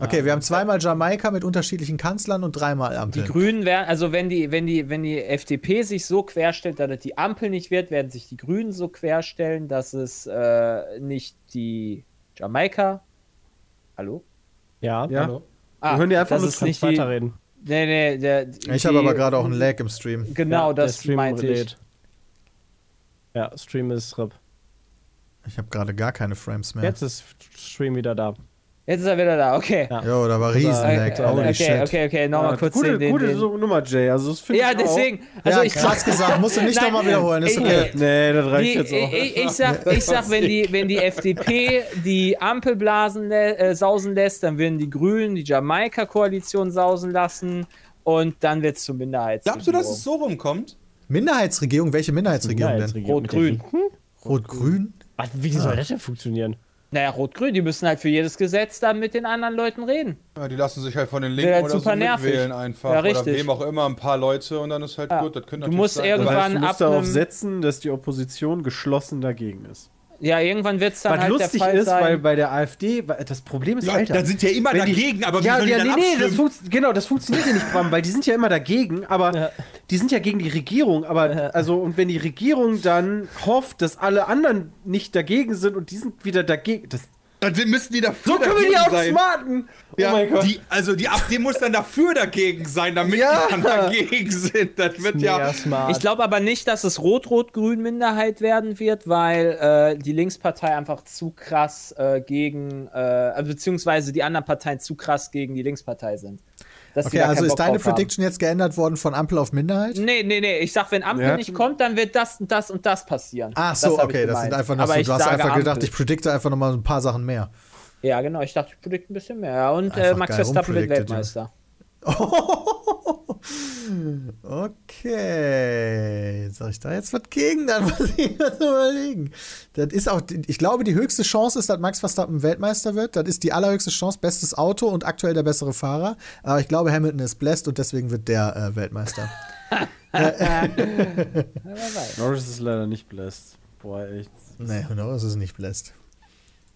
Okay, wir haben zweimal Jamaika mit unterschiedlichen Kanzlern und dreimal Die Ampeln. Grünen werden, also wenn die, wenn die, wenn die FDP sich so querstellt, dass es die Ampel nicht wird, werden sich die Grünen so querstellen, dass es äh, nicht die Jamaika. Hallo? Ja, Ja. hallo. Ah, hören dir einfach nur nicht die. weiterreden. Nee, nee, der, Ich die- habe aber gerade auch einen Lag im Stream. Genau, Ja, das Stream meinte ich. Ja, Stream ist RIP. Ich habe gerade gar keine Frames mehr. Jetzt ist Stream wieder da. Jetzt ist er wieder da, okay. Ja. Jo, da war riesen Okay, Lag. Holy okay, shit. okay, okay, nochmal Ja, kurz gute, den, den, gute den. Nummer, Jay. Also das finde Ja, ich auch. deswegen. Also ja, ich krass gesagt. Musst du nicht nochmal wiederholen. Ist ich- okay. Nee, das reicht Die, jetzt auch. ich, ich sag, ich sag wenn, die, wenn die FDP die Ampelblasen äh, sausen lässt, dann werden die Grünen die Jamaika-Koalition sausen lassen und dann wird es zur Minderheitsregierung. Glaubst du, dass es so rumkommt? Minderheitsregierung? Welche Minderheitsregierung denn? Minderheitsregierung mit Rot-Grün. Rot-Grün? Was, Wie soll das denn funktionieren? Naja, Rot-Grün, die müssen halt für jedes Gesetz dann mit den anderen Leuten reden. Ja, die lassen sich halt von den Linken halt oder super so nervig. mitwählen einfach. Ja, oder richtig. wem auch immer, ein paar Leute und dann ist halt gut. Das könnte Du natürlich musst sein. irgendwann- Das heißt, du ab musst darauf einem- setzen, dass die Opposition geschlossen dagegen ist. Ja, irgendwann wird es dann Was halt lustig der Fall ist, sein. weil bei der AfD, das Problem ist, Ja, Alter. da sind ja immer wenn die- dagegen, aber wie ja, sollen die ja, dann nee, nee, das genau, das funktioniert ja nicht, Bram, weil die sind ja immer dagegen, aber Ja. die sind ja gegen die Regierung, aber also und wenn die Regierung dann hofft, dass alle anderen nicht dagegen sind und die sind wieder dagegen, das, Dann müssen die dafür so können wir die dagegen sein. outsmarten. Ja, oh mein Gott. Die, also die AfD muss dann dafür dagegen sein, damit Ja. die dann dagegen sind. Das wird Mega ja. smart. Ich glaube aber nicht, dass es Rot-Rot-Grün-Minderheit werden wird, weil äh, die Linkspartei einfach zu krass äh, gegen, äh, beziehungsweise die anderen Parteien zu krass gegen die Linkspartei sind. Okay, also ist Bock deine drauf haben. Prediction jetzt geändert worden von Ampel auf Minderheit? Nee, nee, nee. Ich sag, wenn Ampel Ja. nicht kommt, dann wird das und das und das passieren. Ach so, ich okay, das sind einfach noch Aber so, ich du hast einfach gedacht, Ampel. ich predikte einfach nochmal ein paar Sachen mehr. Ja, genau. Ich dachte, ich predikte ein bisschen mehr. Ja, Und äh, Max Verstappen wird rumpredicted, Weltmeister. Okay. Soll ich da jetzt was gegen? Dann muss ich was überlegen. Das ist auch, ich glaube, die höchste Chance ist, dass Max Verstappen Weltmeister wird. Das ist die allerhöchste Chance, bestes Auto und aktuell der bessere Fahrer. Aber ich glaube, Hamilton ist blessed und deswegen wird der äh, Weltmeister. Norris ist leider nicht blessed. Boah, echt. nee, Norris ist nicht blessed.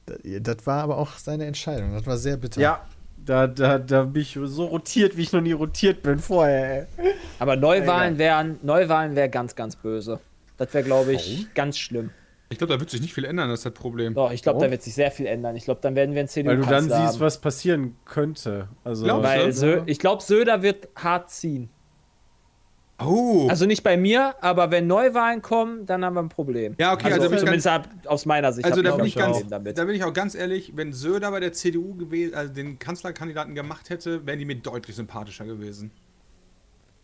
Das, das war aber auch seine Entscheidung. Das war sehr bitter. Ja, da, da, da bin ich so rotiert, wie ich noch nie rotiert bin vorher, ey. Aber Neuwahlen wären, Neuwahlen wäre ganz, ganz böse. Das wäre, glaube ich, ganz schlimm. Ich glaube, da wird sich nicht viel ändern, das ist das Problem. Doch, ich glaube, Warum? da wird sich sehr viel ändern. Ich glaube, dann werden wir einen CDU Weil du dann siehst, haben. was passieren könnte. Also, Weil. Sö ich glaube, Söder wird hart ziehen. Oh. Also nicht bei mir, aber wenn Neuwahlen kommen, dann haben wir ein Problem. Ja, okay, also, also bin ich zumindest ab- aus meiner Sicht. Also da bin ich ganz, da bin ich auch ganz ehrlich, wenn Söder bei der CDU gewesen, also den Kanzlerkandidaten gemacht hätte, wären die mir deutlich sympathischer gewesen.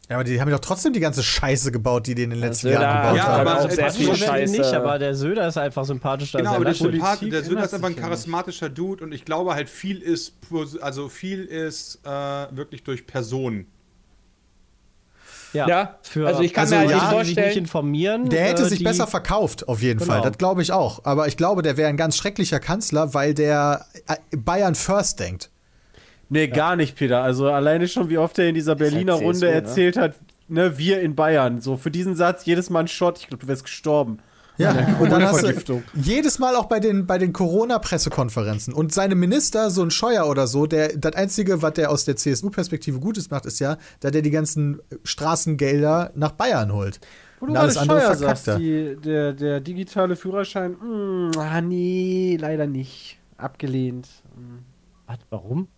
Ja, aber die haben doch trotzdem die ganze Scheiße gebaut, die die in den letzten Söder Jahren gebaut Ja, haben. aber auch es sehr ist viel schon Scheiße. Nicht, aber der Söder ist einfach sympathischer Genau, aber der. Sympath der Söder ist einfach ein ja charismatischer Dude und ich glaube halt viel ist, also viel ist äh, wirklich durch Personen. Ja, für also ich kann Also mir halt ja, nicht sich nicht vorstellen. informieren. Der hätte äh, sich die- besser verkauft, auf jeden Genau. Fall. Das glaube ich auch. Aber ich glaube, der wäre ein ganz schrecklicher Kanzler, weil der äh, Bayern first denkt. Nee, gar nicht, Peter. Also alleine schon, wie oft er in dieser Berliner halt Runde CSU, ne? erzählt hat, ne, wir in Bayern. So, für diesen Satz jedes Mal ein Shot. Ich glaube, du wärst gestorben. Ja, und dann hast du jedes Mal auch bei den, bei den Corona-Pressekonferenzen. Und seine Minister, so ein Scheuer oder so, der, das Einzige, was der aus der CSU-Perspektive Gutes macht, ist ja, dass er die ganzen Straßengelder nach Bayern holt. Wo du alles andere Scheuer sagst, die, der, der digitale Führerschein, mm, ah nee, leider nicht. Abgelehnt. Was, warum?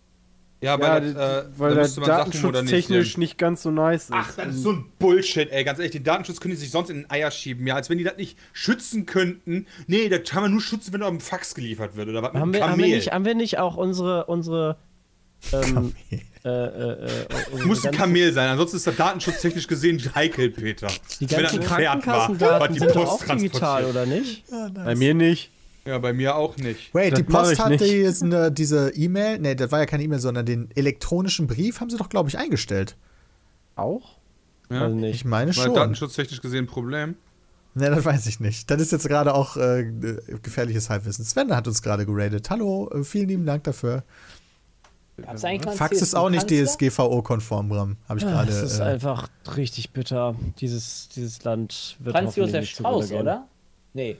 Ja, Ja, weil, das, äh, weil da der müsste man Sachen datenschutztechnisch modernisieren. nicht ganz so nice ist. Ach, das ist so ein Bullshit, ey. Ganz ehrlich, die Datenschutz können die sich sonst in den Eier schieben. Ja, als wenn die das nicht schützen könnten. Nee, das kann man nur schützen, wenn er auf dem Fax geliefert wird. Oder was mit Haben einem wir, haben, wir nicht, haben wir nicht auch unsere, unsere ähm, äh, äh, äh, Muss ein Kamel sein, ansonsten ist das datenschutztechnisch gesehen heikel, Peter. Die Wenn ganzen das ein Pferd war, die Post digital, oder nicht? Bei mir nicht. Ja, bei mir auch nicht. Wait, Das die Post hat jetzt eine, diese E-Mail, nee, das war ja keine E-Mail, sondern den elektronischen Brief haben sie doch, glaube ich, eingestellt. Auch? Ja. Also Ich nicht. meine War schon. datenschutztechnisch gesehen ein Problem. Ne, das weiß ich nicht. Das ist jetzt gerade auch äh, gefährliches Halbwissen. Sven hat uns gerade geradet. Hallo, äh, vielen lieben Dank dafür. Fax ist auch nicht? DSGVO-konform, Bram. Habe ich gerade. Es ist äh, einfach richtig bitter. Dieses, dieses Land wird Franz Josef Strauß, oder? Nee.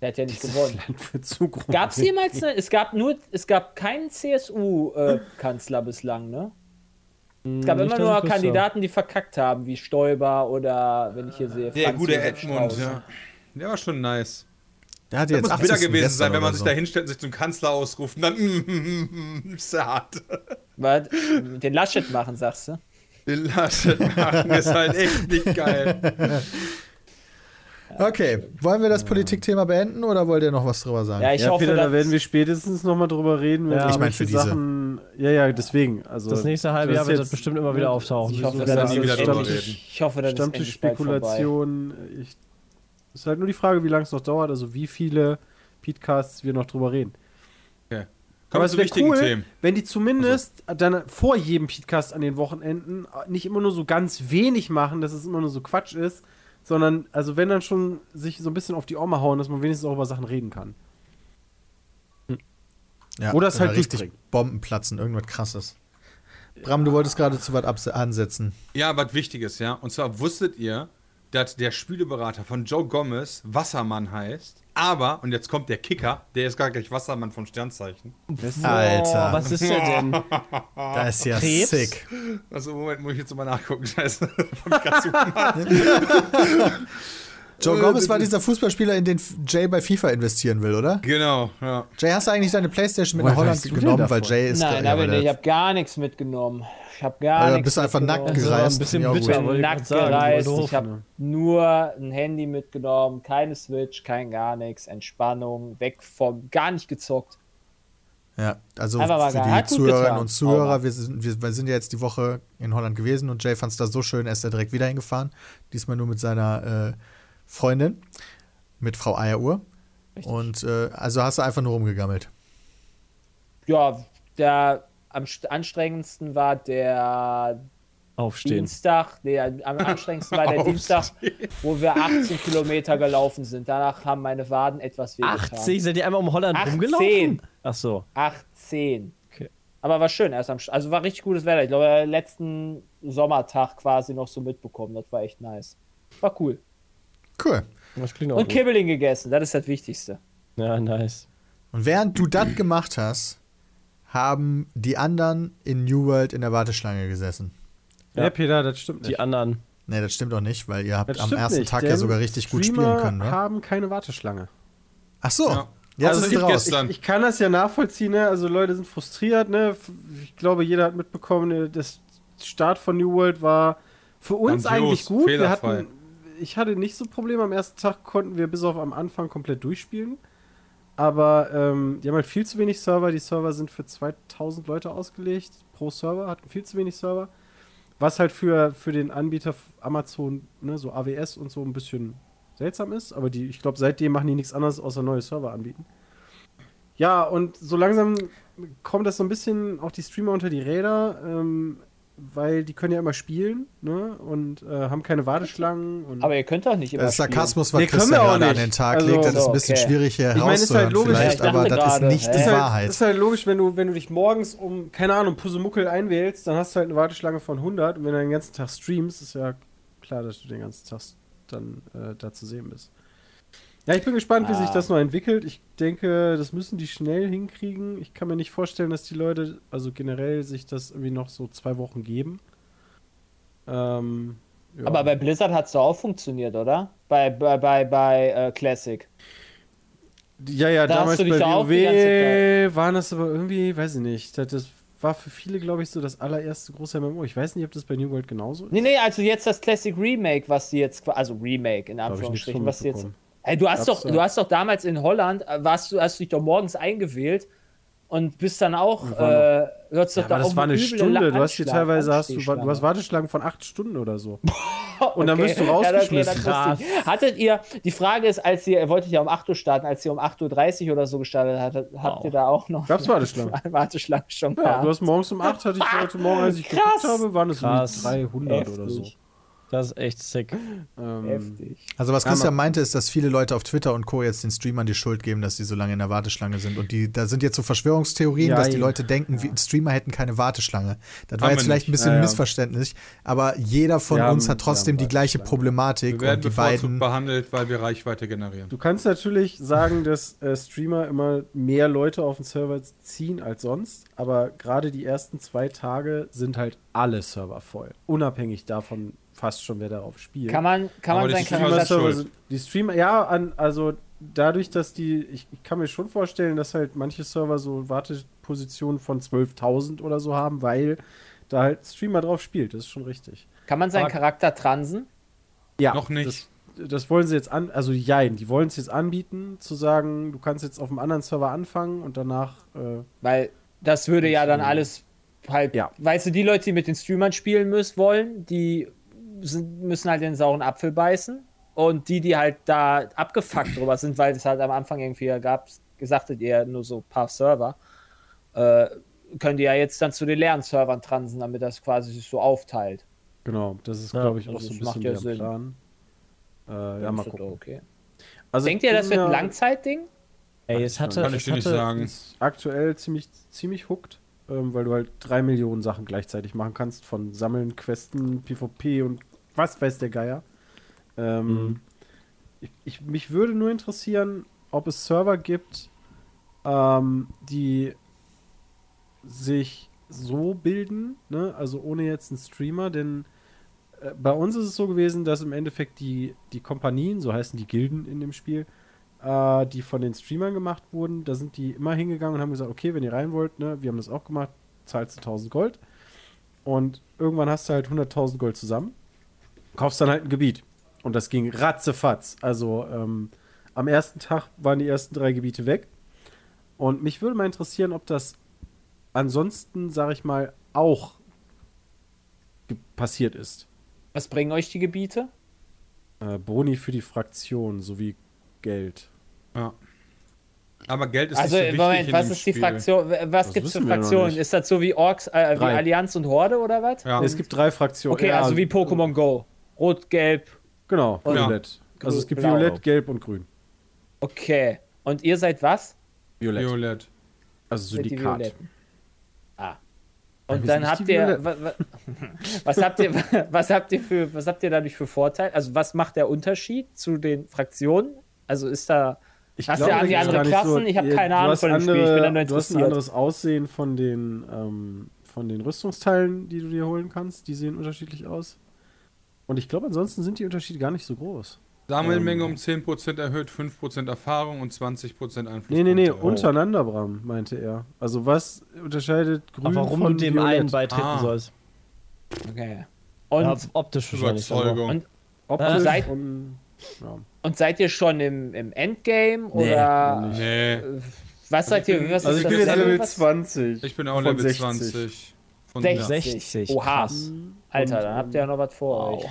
Der hat ja nicht gewonnen. Land wird zugrunde Gab es jemals eine, es gab nur, es gab keinen CSU-Kanzler bislang, ne? Es gab Hm, immer nur. Kandidaten, die verkackt haben, wie Stoiber oder, wenn ich hier sehe, Der Franz gute Edmund, ja. Der war schon nice. der hat Das jetzt muss bitter 80. gewesen gestern sein, wenn man oder sich so. da hinstellt und sich zum Kanzler ausruft und dann mm, ist ja hart. Was? Den Laschet machen, sagst du? Den Laschet machen ist halt echt nicht geil. Okay, wollen wir das Politikthema beenden oder wollt ihr noch was drüber sagen? Ja, ich ja, hoffe, Peter, da werden wir spätestens nochmal drüber reden. wenn Ja, wir ich mein, solche für diese. Sachen. Ja, ja, deswegen. Also, Das nächste halbe Jahr ist wird das bestimmt immer wieder auftauchen. Ich hoffe, ist das nie wieder drüber reden. Ich hoffe, dass Stammtischspekulation. Ich, ist halt nur die Frage, wie lange es noch dauert, also wie viele Podcasts wir noch drüber reden. Okay. Aber Kommen wir es zu wäre wichtigen cool, Themen. wenn die zumindest dann vor jedem Podcast an den Wochenenden nicht immer nur so ganz wenig machen, dass es immer nur so Quatsch ist, sondern, also wenn dann schon sich so ein bisschen auf die Ohren hauen, dass man wenigstens auch über Sachen reden kann. Ja, Oder es halt richtig. Bomben platzen, irgendwas krasses. Bram, du wolltest gerade zu was abse- ansetzen. Ja, was Wichtiges, ja. Und zwar wusstet ihr, dass der Spüleberater von Joe Gomez Wassermann heißt. Aber, und jetzt kommt der Kicker, der ist gar nicht Wassermann vom Sternzeichen. Alter, Oh, was ist der denn? das ist ja Krebs? sick. Also, Moment, muss ich jetzt mal nachgucken. Scheiße. Joe Äh, Gomez war dieser Fußballspieler, in den Jay bei FIFA investieren will, oder? genau, ja. Jay, hast du eigentlich deine Playstation mit Woher nach Holland genommen, weil? Jay ist Nein, ja, aber weil nicht. Ich habe gar nichts mitgenommen. Ich habe gar Alter, nichts bist du einfach nackt gereist. ein bisschen auch bitter. Ich nackt sagen, gereist. doof, Ich habe ne? nur ein Handy mitgenommen, keine Switch, kein gar nichts, Entspannung, weg vom, gar nicht gezockt. Ja, also für die Hat Zuhörerinnen und Zuhörer, wir sind, wir, wir sind ja jetzt die Woche in Holland gewesen und Jay fand es da so schön, er ist da direkt wieder hingefahren. Diesmal nur mit seiner äh, Freundin, mit Frau Eieruhr. Und äh, also hast du einfach nur rumgegammelt. Ja, der am st- anstrengendsten war der Aufstehen. Dienstag, nee, am anstrengendsten war der Dienstag, wo wir 18 Kilometer gelaufen sind. Danach haben meine Waden etwas wehgetan. 80? Seid ihr einmal um Holland 18. rumgelaufen? Ach so. 18. Okay. Aber war schön, erst am, St- also war richtig gutes Wetter. Ich glaube, letzten Sommertag quasi noch so mitbekommen. Das war echt nice. War cool. Cool. Das klingt auch Und gut. Kibbeling gegessen, das ist das Wichtigste. Ja, nice. Und während du das gemacht hast, haben die anderen in New World in der Warteschlange gesessen. Ja, Ja. Peter, das stimmt nicht. Die anderen. Nee, das stimmt doch nicht, weil ihr habt am ersten nicht, Tag ja sogar richtig gut Streamer spielen können, ne? haben keine Warteschlange. Ach so, Ja. jetzt also ist raus. Ich, ich kann das ja nachvollziehen, ne? Also Leute sind frustriert, ne? Ich glaube, jeder hat mitbekommen, ne, das Start von New World war für uns Grandios, eigentlich gut. Wir hatten, ich hatte nicht so Probleme. Am ersten Tag konnten wir bis auf am Anfang komplett durchspielen. Aber ähm, die haben halt viel zu wenig Server. Die Server sind für 2000 Leute ausgelegt pro Server, hatten viel zu wenig Server. Was halt für, für den Anbieter Amazon, ne, so AWS und so ein bisschen seltsam ist. Aber die, ich glaube, seitdem machen die nichts anderes, außer neue Server anbieten. Ja, und so langsam kommt das so ein bisschen auch die Streamer unter die Räder, ähm, weil die können ja immer spielen, ne? Und äh, haben keine Warteschlangen. Und Aber ihr könnt doch nicht immer Das ist spielen. Sarkasmus, was Nee, Christian gerade an den Tag Also- legt. Das ist ein bisschen okay. schwierig hier Ich meine, ist halt logisch. vielleicht, aber das ist nicht hä? die ist halt, Wahrheit. ist halt logisch, wenn du, wenn du dich morgens um, keine Ahnung, Pusemuckel einwählst, dann hast du halt eine Warteschlange von 100 und wenn du den ganzen Tag streamst, ist ja klar, dass du den ganzen Tag dann äh, da zu sehen bist. Ja, ich bin gespannt, wie Ah. sich das noch entwickelt. Ich denke, das müssen die schnell hinkriegen. Ich kann mir nicht vorstellen, dass die Leute, also generell, sich das irgendwie noch so zwei Wochen geben. Ähm, ja. Aber bei Blizzard hat es doch auch funktioniert, oder? Bei, bei, bei, bei äh, Classic. Ja, ja, Da damals bei WoW waren das aber irgendwie, weiß ich nicht. Das, war für viele, glaube ich, so das allererste große MMO. Ich weiß nicht, ob das bei New World genauso ist. Nee, nee, also jetzt das Classic Remake, was die jetzt, also Remake in Anführungsstrichen, was die jetzt. Hey, du hast Gab's doch, du hast doch damals in Holland, äh, warst du, hast du dich doch morgens eingewählt und bist dann auch, äh, du hast doch Ja, da aber das war eine Stunde. Du hast hier teilweise hast du, du hast Warteschlangen von acht Stunden oder so. Und dann Okay. wirst du Ja, okay, rausgeschmissen. wusste ich. Hattet ihr, die Frage ist, als ihr, ihr wolltet ja um 8 Uhr starten, als ihr um 8.30 Uhr oder so gestartet hattet, habt ihr da auch noch Gab's Warteschlangen? Warteschlangen schon Ja, gehabt? du hast morgens um acht, hatte ich heute Morgen, als ich Krass. geguckt habe, waren es Krass. irgendwie 300 oder so. Das ist echt sick. Ähm, Heftig. Also was Ja, Christian meinte, ist, dass viele Leute auf Twitter und Co. jetzt den Streamern die Schuld geben, dass sie so lange in der Warteschlange sind. Und die, da sind jetzt so Verschwörungstheorien, Ja, dass die ja. Leute denken, wie, Streamer hätten keine Warteschlange. Das war jetzt vielleicht ein nicht. bisschen Ja, ein ja. Missverständnis, aber jeder von uns hat trotzdem die gleiche. Problematik Wir werden und die beiden. behandelt, weil wir Reichweite generieren. Du kannst natürlich sagen, dass äh, Streamer immer mehr Leute auf den Server ziehen als sonst, aber gerade die ersten zwei Tage sind halt alle Server voll. Unabhängig davon fast schon, wer darauf spielt. Kann man, kann Aber man Streamer Charakter die Streamer, ja, an, also dadurch, dass die, ich, ich kann mir schon vorstellen, dass halt manche Server so Wartepositionen von 12.000 oder so haben, weil da halt Streamer drauf spielt, das ist schon richtig. Kann man seinen Aber- Charakter transen? Ja, Noch nicht. Das, das wollen sie jetzt an, also jein, die wollen es jetzt anbieten, zu sagen, du kannst jetzt auf einem anderen Server anfangen und danach, äh, Weil das würde ja dann alles halt, Ja. weißt du, die Leute, die mit den Streamern spielen müssen, wollen, die sind, müssen halt den sauren Apfel beißen. Und die, die halt da abgefuckt drüber sind, weil es halt am Anfang irgendwie gab, gesagt hat, ihr nur so ein paar Server, äh, können die ja jetzt dann zu den leeren Servern transen, damit das quasi sich so aufteilt. genau, das ist, Ja, glaube ich, auch so ein das macht bisschen ja der Sinn. Plan. Äh, ja, mal gucken. Okay. Also Denkt ihr, das wird ein Langzeitding? Ey, es hatte, Kann ich dir nicht hatte, sagen. ist aktuell ziemlich, ziemlich hooked, ähm, weil du halt drei Millionen Sachen gleichzeitig machen kannst, von Sammeln, Questen, PvP und was weiß der Geier. Ähm, Mhm. ich, ich, mich würde nur interessieren, ob es Server gibt, ähm, die sich so bilden, ne? also ohne jetzt einen Streamer, denn äh, bei uns ist es so gewesen, dass im Endeffekt die, die Kompanien, so heißen die Gilden in dem Spiel, äh, die von den Streamern gemacht wurden, da sind die immer hingegangen und haben gesagt, okay, wenn ihr rein wollt, ne, wir haben das auch gemacht, zahlst du 1000 Gold. Und irgendwann hast du halt 100.000 Gold zusammen, kaufst dann halt ein Gebiet. Und das ging ratzefatz. Also ähm, am ersten Tag waren die ersten drei Gebiete weg. Und mich würde mal interessieren, ob das ansonsten, sag ich mal, auch passiert ist. Was bringen euch die Gebiete? Äh, Boni für die Fraktion sowie Geld. Ja. Aber Geld ist Also, nicht so wichtig Moment, in was dem ist die Spiel. Fraktion? Was Das gibt es für Fraktionen? Ist das so wie Orks, äh, wie. Allianz und Horde oder was? Ja. Es gibt drei Fraktionen. Okay, Ja, also wie Pokémon Go. Rot, Gelb. Genau, Und- Violett. Also es gibt Blau. Violett, Gelb und Grün. Okay. Und ihr seid was? Violett. Violett. Also Seid die Syndikat. Violetten. Ah. Und dann habt die ihr, Violetten. wa, wa, was habt ihr, was habt ihr für, was habt ihr dadurch für Vorteil? Also was macht der Unterschied zu den Fraktionen? Also ist da, Ich Hast glaube, du die andere Klassen? Ich hab ihr- keine Ahnung hast von dem Spiel, ich bin da nur Du hast ein interessiert. anderes Aussehen von den, ähm, von den Rüstungsteilen, die du dir holen kannst. Die sehen unterschiedlich aus. Und ich glaube, ansonsten sind die Unterschiede gar nicht so groß. Sammelmenge Ähm. um 10% erhöht, 5% Erfahrung und 20% Einfluss. Nee, nee, nee, untereinander, Bram, meinte er. Also was unterscheidet Grün Aber warum von du dem Violett? einen beitreten Ah. sollst. okay. Und, ja, optisch Überzeugung. Und- Optisch Seid- und, ja. und seid ihr schon im, im Endgame Nee, oder. Nee, was seid ihr? Was Also ist ich das bin jetzt Level? Level Was- 20. ich bin auch Level 60. 20. Von 60. 60, Oha. krass. Alter, Und, dann habt ihr ja noch was vor Wow. euch.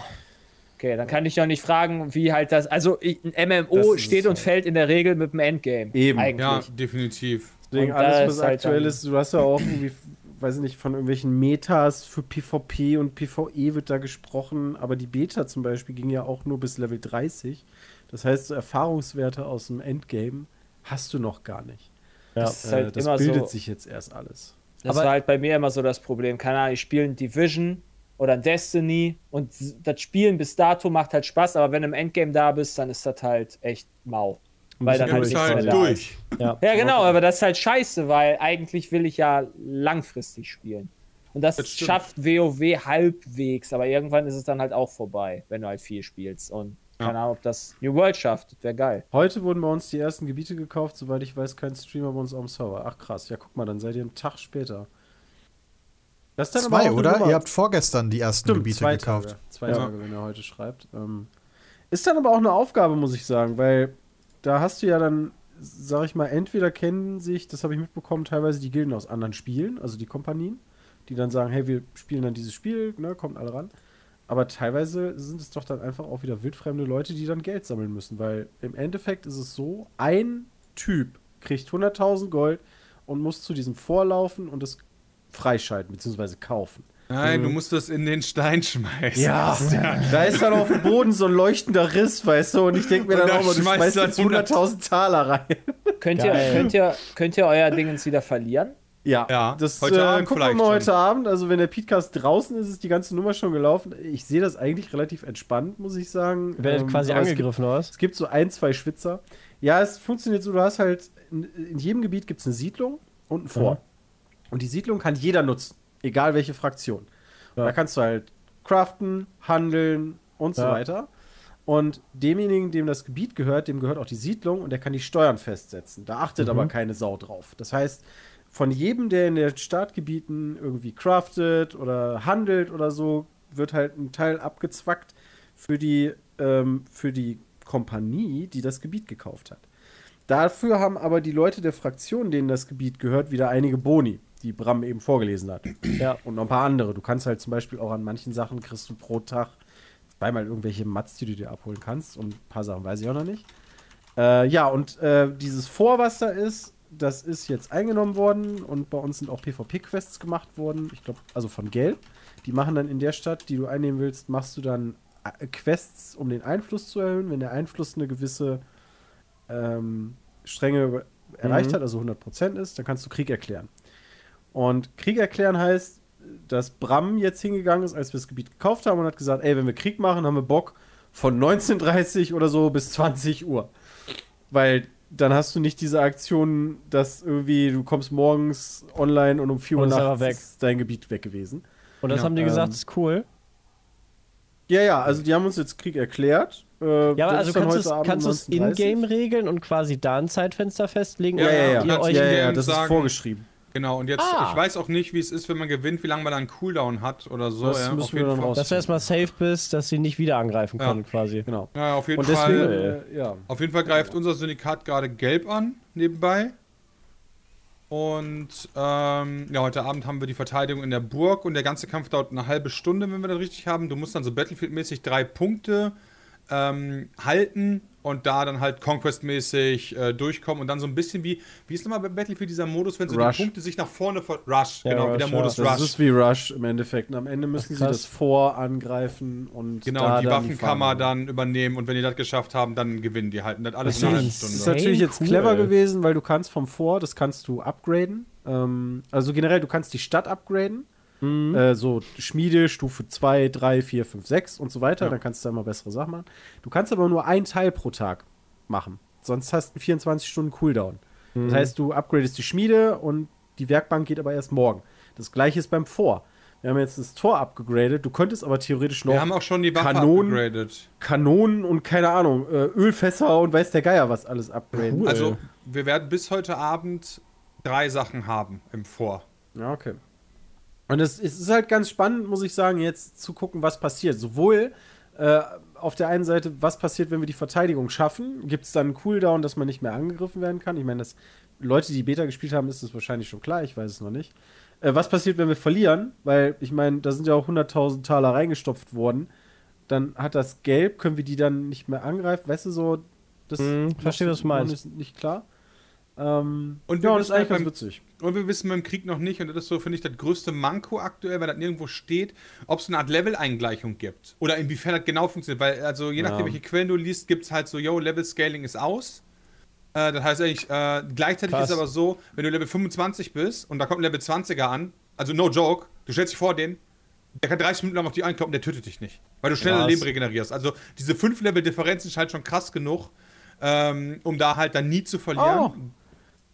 Okay, dann kann ich doch nicht fragen, wie halt das. Also ein MMO Das steht und halt. fällt in der Regel mit dem Endgame. Eben. Eigentlich. Ja, definitiv. Deswegen Und alles, was ist halt aktuell ist, du hast ja auch irgendwie, weiß ich nicht, von irgendwelchen Metas für PvP und PvE wird da gesprochen, aber die Beta zum Beispiel ging ja auch nur bis Level 30. Das heißt, so Erfahrungswerte aus dem Endgame hast du noch gar nicht. Ja. Das ist Äh, halt das immer bildet so. sich jetzt erst alles. Das Aber- war halt bei mir immer so das Problem. Keine Ahnung, ich spiele ein Division oder ein Destiny und das Spielen bis dato macht halt Spaß, aber wenn du im Endgame da bist, dann ist das halt echt mau. Weil dann halt nichts mehr halt da durch. Ja. Ja, genau, aber das ist halt scheiße, weil eigentlich will ich ja langfristig spielen. Und das, Das schafft WoW halbwegs, aber irgendwann ist es dann halt auch vorbei, wenn du halt viel spielst. Und Ja. keine Ahnung, ob das New World schafft, wäre geil. Heute wurden bei uns die ersten Gebiete gekauft, soweit ich weiß, kein Streamer bei uns auf dem Server. Ach krass, ja guck mal, dann seid ihr einen Tag später. Das ist dann aber Zwei, auch eine oder? Nummer- Ihr habt vorgestern die ersten Stimmt, Gebiete zwei gekauft. Tage. Zwei Ja. Tage, wenn er heute schreibt. Ähm, ist dann aber auch eine Aufgabe, muss ich sagen, weil da hast du ja dann, sag ich mal, entweder kennen sich, das habe ich mitbekommen, teilweise die Gilden aus anderen Spielen, also die Kompanien, die dann sagen, hey, wir spielen dann dieses Spiel, ne, kommt alle ran. Aber teilweise sind es doch dann einfach auch wieder wildfremde Leute, die dann Geld sammeln müssen, weil im Endeffekt ist es so, ein Typ kriegt 100.000 Gold und muss zu diesem vorlaufen und es freischalten bzw. kaufen. Nein, du musst das in den Stein schmeißen. Ja, da ist dann auf dem Boden so ein leuchtender Riss, weißt du, und ich denke mir dann da auch du schmeißt jetzt 100.000 Taler rein. Könnt ihr, Geil. könnt, ihr, könnt ihr euer Dingens wieder verlieren? Ja, Ja, das heute äh, Abend gucken wir mal schon. heute Abend. Also, wenn der Podcast draußen ist, ist die ganze Nummer schon gelaufen. Ich sehe das eigentlich relativ entspannt, muss ich sagen. Werdet Ähm, quasi angegriffen, oder was? Es gibt so ein, zwei Schwitzer. Ja, es funktioniert so, du hast halt, in, in jedem Gebiet gibt es eine Siedlung und ein Fort. Und die Siedlung kann jeder nutzen, egal welche Fraktion. Ja. da kannst du halt craften, handeln und so Ja. weiter. Und demjenigen, dem das Gebiet gehört, dem gehört auch die Siedlung und der kann die Steuern festsetzen. Da achtet Mhm. aber keine Sau drauf. Das heißt, von jedem, der in den Startgebieten irgendwie craftet oder handelt oder so, wird halt ein Teil abgezwackt für die, ähm, für die Kompanie, die das Gebiet gekauft hat. Dafür haben aber die Leute der Fraktion, denen das Gebiet gehört, wieder einige Boni, die Bram eben vorgelesen hat. Ja. Und noch ein paar andere. Du kannst halt zum Beispiel auch an manchen Sachen kriegst du pro Tag zweimal irgendwelche Mats, die du dir abholen kannst. Und ein paar Sachen weiß ich auch noch nicht. Äh, ja, und äh, dieses Vor, was da ist, das ist jetzt eingenommen worden. Und bei uns sind auch PvP-Quests gemacht worden. Ich glaube, also von Geld. Die machen dann in der Stadt, die du einnehmen willst, machst du dann äh, Quests, um den Einfluss zu erhöhen. Wenn der Einfluss eine gewisse ähm, Strenge erreicht Mhm. hat, also 100% ist, dann kannst du Krieg erklären. Und Krieg erklären heißt, dass Bram jetzt hingegangen ist, als wir das Gebiet gekauft haben und hat gesagt, ey, wenn wir Krieg machen, haben wir Bock von 19.30 oder so bis 20 Uhr. Weil dann hast du nicht diese Aktion, dass irgendwie du kommst morgens online und um 4 Uhr nachts ist dein Gebiet weg gewesen. Und das Ja, haben die gesagt, ähm, ist cool. Ja, ja, also die haben uns jetzt Krieg erklärt. Äh, Ja, also ist dann kannst du es Abend kannst du es 19.30. in-game regeln und quasi da ein Zeitfenster festlegen? Ja, oder Ja, ja, ja. ihr euch ja, ja, in-game das ist sagen- vorgeschrieben. Genau, und jetzt, Ah. ich weiß auch nicht, wie es ist, wenn man gewinnt, wie lange man da einen Cooldown hat oder so. Das ja, müssen auf wir jeden dann Fall. raus- Dass du erstmal safe bist, dass sie nicht wieder angreifen Ja. können, quasi. Genau. Ja, auf jeden Und deswegen, Fall. äh, ja. Auf jeden Fall greift unser Syndikat gerade gelb an, nebenbei. Und ähm, ja, heute Abend haben wir die Verteidigung in der Burg und der ganze Kampf dauert eine halbe Stunde, wenn wir das richtig haben. Du musst dann so Battlefield-mäßig drei Punkte ähm, halten und da dann halt Conquest-mäßig äh, durchkommen und dann so ein bisschen wie, wie ist nochmal bei Battlefield dieser Modus, wenn so Rush. die Punkte sich nach vorne ver Rush, Ja, genau, wie Rush, der ja. Modus Das Rush. ist wie Rush im Endeffekt. Und am Ende müssen sie krass. das vor angreifen und Genau, da die dann Waffenkammer Farbe. dann übernehmen und wenn die das geschafft haben, dann gewinnen die halt. Und das alles Das in einer ist halben Das ist Stunde. natürlich jetzt cool. clever gewesen, weil du kannst vom Vor, das kannst du upgraden. Ähm, also generell, du kannst die Stadt upgraden. Mhm. Äh, so Schmiede, Stufe 2, 3, 4, 5, 6 und so weiter. Ja. Dann kannst du da immer bessere Sachen machen. Du kannst aber nur ein Teil pro Tag machen. Sonst hast du 24 Stunden Cooldown. Mhm. Das heißt, du upgradest die Schmiede und die Werkbank geht aber erst morgen. Das gleiche ist beim Vor. Wir haben jetzt das Tor abgegradet. Du könntest aber theoretisch noch Wir haben auch schon die Waffe Kanonen-. Kanonen und keine Ahnung, äh, Ölfässer und weiß der Geier was alles upgraden. Cool. Also, wir werden bis heute Abend drei Sachen haben im Vor. Ja, okay. Und es, es ist halt ganz spannend, muss ich sagen, jetzt zu gucken, was passiert. Sowohl äh, auf der einen Seite, was passiert, wenn wir die Verteidigung schaffen? Gibt es dann einen Cooldown, dass man nicht mehr angegriffen werden kann? Ich meine, dass Leute, die Beta gespielt haben, ist das wahrscheinlich schon klar, ich weiß es noch nicht. Äh, was passiert, wenn wir verlieren? Weil, ich meine, da sind ja auch 100.000 Taler reingestopft worden. Dann hat das Gelb, können wir die dann nicht mehr angreifen? Weißt du, so, das Mhm, verstehe, was du meinst. ist nicht klar. Ähm, Und wir ja, das ist eigentlich halt ganz witzig. Und wir wissen beim Krieg noch nicht, und das ist so, finde ich, das größte Manko aktuell, weil das nirgendwo steht, ob es eine Art Level-Eingleichung gibt. Oder inwiefern das genau funktioniert. Weil, also je nachdem, Ja. welche Quellen du liest, gibt es halt so, yo, Level-Scaling ist aus. Äh, das heißt eigentlich, äh, gleichzeitig Krass. ist aber so, wenn du Level 25 bist und da kommt ein Level 20er an, also no joke, du stellst dich vor den, der kann 30 Minuten lang auf die einkloppen, der tötet dich nicht. Weil du schneller. Leben regenerierst. Also diese 5 Level-Differenz ist halt schon krass genug, ähm, um da halt dann nie zu verlieren. Oh.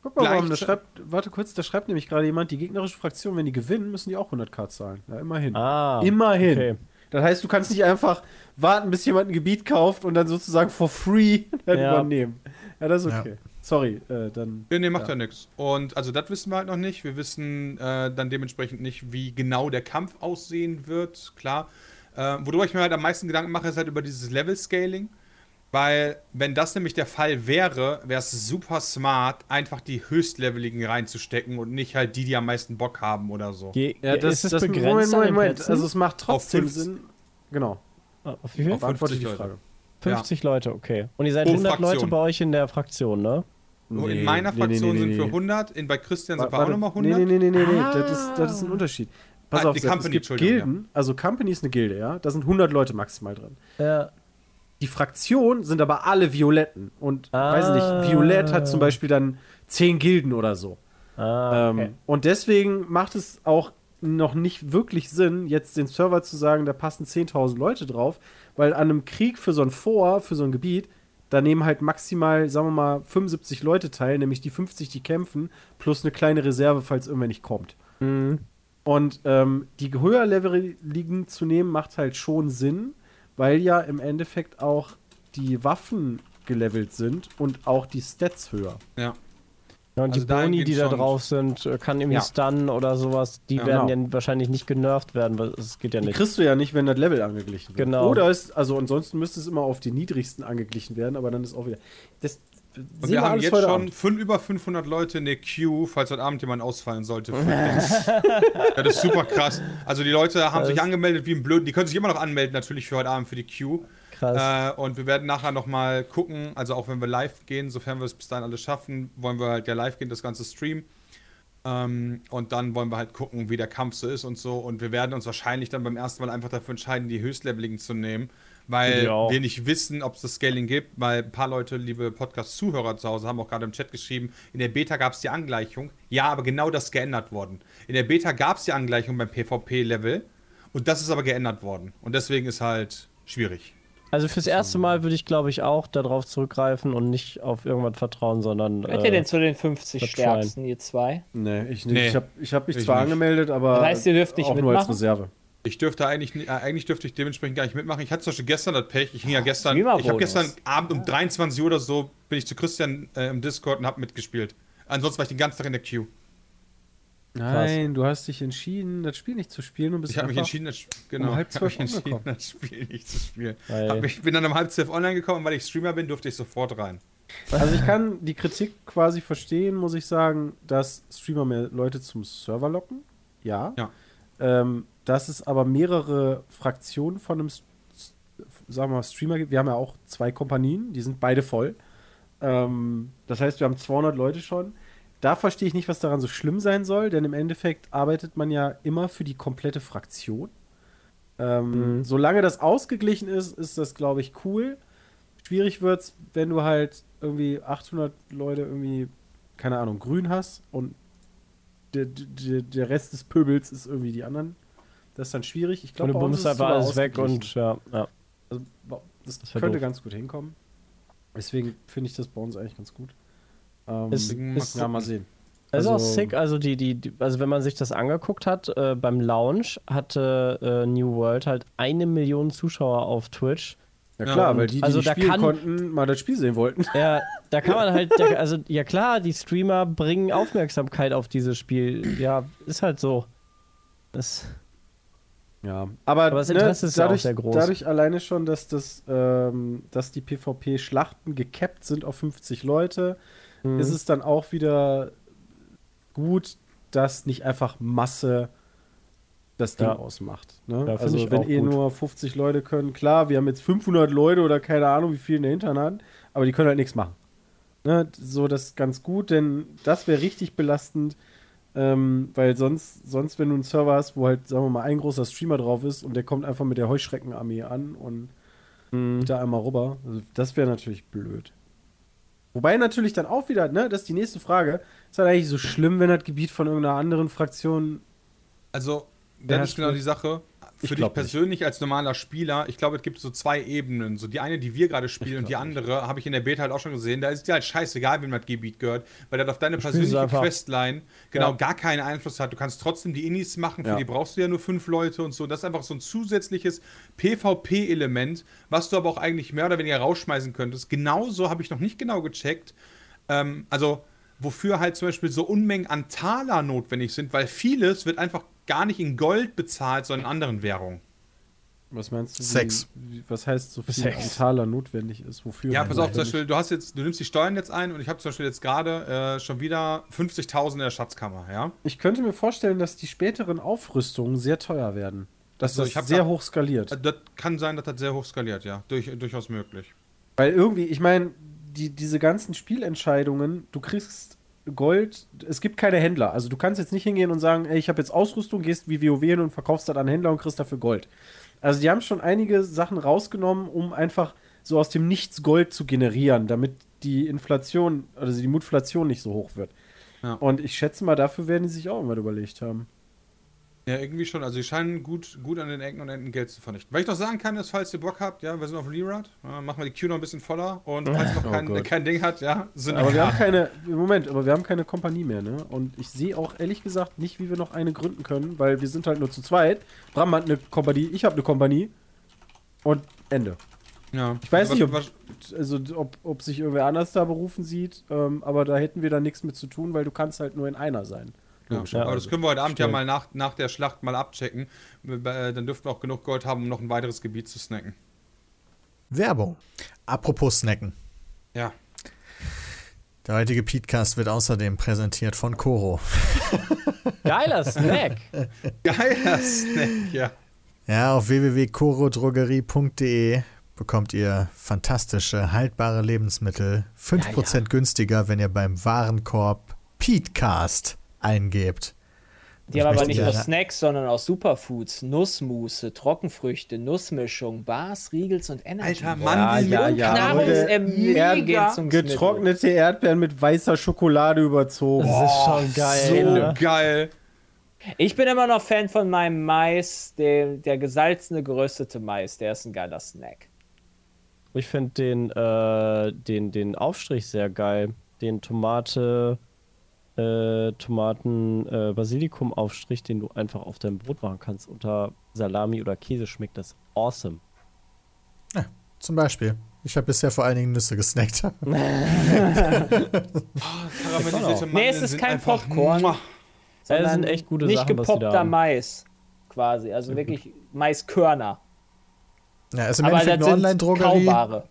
Guck mal, warum, da Gleichzei- schreibt, warte kurz, da schreibt nämlich gerade jemand, die gegnerische Fraktion, wenn die gewinnen, müssen die auch 100k zahlen. Ja, immerhin. Ah. immerhin. okay. Das heißt, du kannst nicht einfach warten, bis jemand ein Gebiet kauft und dann sozusagen for free dann Ja. übernehmen. Ja, das ist Ja. okay. Sorry, äh, dann. Ja, nee, macht Ja. ja, nichts. Und also das wissen wir halt noch nicht. Wir wissen äh, dann dementsprechend nicht, wie genau der Kampf aussehen wird, klar. Äh, worüber ich mir halt am meisten Gedanken mache, ist halt über dieses Level-Scaling. Weil, wenn das nämlich der Fall wäre, wäre es super smart, einfach die höchstleveligen reinzustecken und nicht halt die, die am meisten Bock haben oder so. Ge Ja, das, ist das begrenzt Moment, Moment, Moment. Also es macht trotzdem 50. Sinn. Genau. Ah, Auf wie viel? Auf Beantworte 50 die Leute. Frage. 50 Leute, okay. Und ihr seid Pro 100 Leute Fraktion. bei euch in der Fraktion, ne? Nur Nee, in meiner nee, nee, Fraktion nee, sind nee. wir 100, in, bei Christian sind wir auch nochmal Nee, 100. nee, nee, nee, nee. Ah. Das, ist, das ist ein Unterschied. pass Ah, auf, Company, es gibt Entschuldigung, Gilden, also Company ist eine Gilde, ja, da sind 100 Leute maximal drin. Ja. Die Fraktionen sind aber alle Violetten und, Ah. weiß nicht, Violett hat zum Beispiel dann 10 Gilden oder so. Ah, okay. Ähm, und deswegen macht es auch noch nicht wirklich Sinn, jetzt den Server zu sagen, da passen 10.000 Leute drauf, weil an einem Krieg für so ein Vor, für so ein Gebiet, da nehmen halt maximal, sagen wir mal, 75 Leute teil, nämlich die 50, die kämpfen, plus eine kleine Reserve, falls irgendwer nicht kommt. Mhm. Und ähm, die höher Level liegen zu nehmen, macht halt schon Sinn, weil ja im Endeffekt auch die Waffen gelevelt sind und auch die Stats höher. Ja. Ja, und Also die Boni, die da drauf sind, äh, kann irgendwie Ja. stunnen oder sowas, die Ja, werden genau. ja wahrscheinlich nicht genervt werden, weil es geht ja Die nicht. kriegst du ja nicht, wenn das Level angeglichen wird. Genau. Oder ist, also ansonsten müsste es immer auf die niedrigsten angeglichen werden, aber dann ist auch wieder. Das Und wir haben jetzt schon Abend. fün- über 500 Leute in der Queue, falls heute Abend jemand ausfallen sollte. ja, das ist super krass. Also die Leute haben Das- sich angemeldet wie ein Blöden. Die können sich immer noch anmelden, natürlich für heute Abend für die Queue. Krass. Äh, und wir werden nachher nochmal gucken, also auch wenn wir live gehen, sofern wir es bis dahin alles schaffen, wollen wir halt ja live gehen, das ganze Stream. Ähm, und dann wollen wir halt gucken, wie der Kampf so ist und so. Und wir werden uns wahrscheinlich dann beim ersten Mal einfach dafür entscheiden, die Höchstleveligen zu nehmen, weil Wir nicht wissen, ob es das Scaling gibt, weil ein paar Leute, liebe Podcast-Zuhörer zu Hause, haben auch gerade im Chat geschrieben, in der Beta gab es die Angleichung. Ja, aber genau das ist geändert worden. In der Beta gab es die Angleichung beim PvP-Level und das ist aber geändert worden. Und deswegen ist halt schwierig. Also fürs erste Mal würde ich, glaube ich, auch darauf zurückgreifen und nicht auf irgendwas vertrauen, sondern. Wer ihr Äh, denn zu den 50 wird Stärksten, ihr zwei? Nee, ich nicht. Nee, ich habe ich hab mich ich zwar nicht. angemeldet, aber Das heißt, ihr dürft nicht auch nur als mitmachen? Reserve. Ich dürfte eigentlich, äh, eigentlich dürfte ich dementsprechend gar nicht mitmachen. Ich hatte zum Beispiel gestern das Pech. Ich hing ja gestern, ich habe gestern Abend um 23 Uhr oder so bin ich zu Christian äh, im Discord und habe mitgespielt. Ansonsten war ich den ganzen Tag in der Queue. Nein, du hast dich entschieden, das Spiel nicht zu spielen und bist Ich habe mich entschieden, das, genau, halb ich hab mich zwölf entschieden, angekommen. das Spiel nicht zu spielen. Mich, bin dann um halb zwölf online gekommen, weil ich Streamer bin, durfte ich sofort rein. Also ich kann die Kritik quasi verstehen, muss ich sagen, dass Streamer mehr Leute zum Server locken. Ja. Ja. Ähm, dass es aber mehrere Fraktionen von einem, sagen wir mal, Streamer gibt. Wir haben ja auch zwei Kompanien, die sind beide voll. Ähm, das heißt, wir haben 200 Leute schon. Da verstehe ich nicht, was daran so schlimm sein soll, denn im Endeffekt arbeitet man ja immer für die komplette Fraktion. Ähm, Solange das ausgeglichen ist, ist das, glaube ich, cool. Schwierig wird's, wenn du halt irgendwie 800 Leute irgendwie, keine Ahnung, grün hast und der, der, der Rest des Pöbels ist irgendwie die anderen. Das ist dann schwierig. Ich glaube, bei uns ist einfach alles weg und ja, ja. Also, das, Das könnte doof. ganz gut hinkommen. Deswegen finde ich das bei uns eigentlich ganz gut. Ähm, Ist- Deswegen ist- ja, mal sehen. Das ist auch Also- sick, also die, die, die, also wenn man sich das angeguckt hat, äh, beim Launch hatte äh, New World halt eine Million Zuschauer auf Twitch. Ja Ja, klar, und- weil die, die also nicht da spielen kann- konnten, mal das Spiel sehen wollten. Ja, da kann man halt, da, also ja klar, die Streamer bringen Aufmerksamkeit auf dieses Spiel. Ja, ist halt so. Das, Ja, aber, Aber das Interesse ist ja auch dadurch, sehr groß. dadurch alleine schon, dass das, ähm, dass die PvP-Schlachten gekappt sind auf 50 Leute, Mhm. ist es dann auch wieder gut, dass nicht einfach Masse das Ding Ja. ausmacht. Ne? Ja, also wenn eh gut. nur 50 Leute können, klar, wir haben jetzt 500 Leute oder keine Ahnung, wie viel in der Hinterhand, aber die können halt nichts machen. Ne? So, das ist ganz gut, denn das wäre richtig belastend, ähm, weil sonst, sonst, wenn du einen Server hast, wo halt, sagen wir mal, ein großer Streamer drauf ist und der kommt einfach mit der Heuschreckenarmee an und Mhm. da einmal rüber, also das wäre natürlich blöd. Wobei natürlich dann auch wieder, ne, das ist die nächste Frage, ist halt eigentlich so schlimm, wenn das Gebiet von irgendeiner anderen Fraktion Also, das ist genau die Sache. Für dich glaub nicht. persönlich als normaler Spieler, ich glaube, es gibt so zwei Ebenen. So die eine, die wir gerade spielen und die andere habe ich in der Beta halt auch schon gesehen. Da ist dir halt scheißegal, wem das Gebiet gehört, weil das auf deine spielst persönliche. Questline genau Ja. gar keinen Einfluss hat. Du kannst trotzdem die Innis machen, für Ja. die brauchst du ja nur fünf Leute und so. Das ist einfach so ein zusätzliches PvP-Element, was du aber auch eigentlich mehr oder weniger rausschmeißen könntest. Genauso habe ich noch nicht genau gecheckt. Ähm, also, wofür halt zum Beispiel so Unmengen an Taler notwendig sind, weil vieles wird einfach gar nicht in Gold bezahlt, sondern in anderen Währungen. Was meinst du? Sex. Wie, was heißt so viel Sex. an Taler notwendig ist? Wofür? Ja, pass auf, zum? Beispiel, du hast jetzt, du nimmst die Steuern jetzt ein und ich habe zum Beispiel jetzt gerade äh, schon wieder 50.000 in der Schatzkammer, ja? Ich könnte mir vorstellen, dass die späteren Aufrüstungen sehr teuer werden. Dass Also, das sehr da- hoch skaliert. Äh, Das kann sein, dass das sehr hoch skaliert, ja. Durch, durchaus möglich. Weil irgendwie, ich meine, die, diese ganzen Spielentscheidungen, du kriegst Gold, es gibt keine Händler. Also du kannst jetzt nicht hingehen und sagen, ey, ich habe jetzt Ausrüstung, gehst wie WoW hin und verkaufst das an Händler und kriegst dafür Gold. Also die haben schon einige Sachen rausgenommen, um einfach so aus dem Nichts Gold zu generieren, damit die Inflation, also die Mutflation nicht so hoch wird. Ja. Und ich schätze mal, dafür werden die sich auch irgendwas überlegt haben. Ja, irgendwie schon. Also, die scheinen gut, gut an den Ecken und Enden Geld zu vernichten. Was ich noch sagen kann, ist, falls ihr Bock habt, ja, wir sind auf Leerad, ja, machen wir die Queue noch ein bisschen voller und falls ihr noch Oh kein, Gott. kein Ding hat, ja, sind Aber wir haben keine, Moment, aber wir haben keine Kompanie mehr, ne? Und ich sehe auch ehrlich gesagt nicht, wie wir noch eine gründen können, weil wir sind halt nur zu zweit. Bram hat eine Kompanie, ich habe eine Kompanie. Und Ende. ja. Ich weiß Was- nicht, ob, also, ob, ob sich irgendwer anders da berufen sieht, ähm, aber da hätten wir dann nichts mit zu tun, weil du kannst halt nur in einer sein. Ja, Logischerweise. aber das können wir heute Abend ja Stimmt. mal nach, nach der Schlacht mal abchecken. Äh, Dann dürften wir auch genug Gold haben, um noch ein weiteres Gebiet zu snacken. Werbung. Apropos Snacken. Ja. Der heutige Podcast wird außerdem präsentiert von Koro. Geiler Snack. Geiler Snack, ja. Ja, auf www.korodrogerie.de bekommt ihr fantastische, haltbare Lebensmittel. 5% günstiger, wenn ihr beim Warenkorb Petecast eingebt. Die haben aber nicht nur Snacks, sondern auch Superfoods, Nussmusse, Trockenfrüchte, Nussmischung, Bars, Riegels und Energy. Alter. Mandeln ja, ja. Nahrungsergänzungsmittel. Getrocknete Erdbeeren mit weißer Schokolade überzogen. Das ist schon geil. So ne? geil. Ich bin immer noch Fan von meinem Mais, der, der gesalzene, geröstete Mais. Der ist ein geiler Snack. Ich finde den, äh, den, den Aufstrich sehr geil. Den Tomate, äh, Tomaten, äh, den du einfach auf dein Brot machen kannst. Unter Salami oder Käse schmeckt das awesome. Zum Beispiel. Ich habe bisher vor allen Dingen Nüsse gesnackt. Karamellisierte Nee, es ist kein Popcorn. Ja, das sind echt gute nicht Sachen, da gepoppter. Mais, quasi. Also wirklich Maiskörner. Ja, ist im Aber Endeffekt eine Online-Drogerie.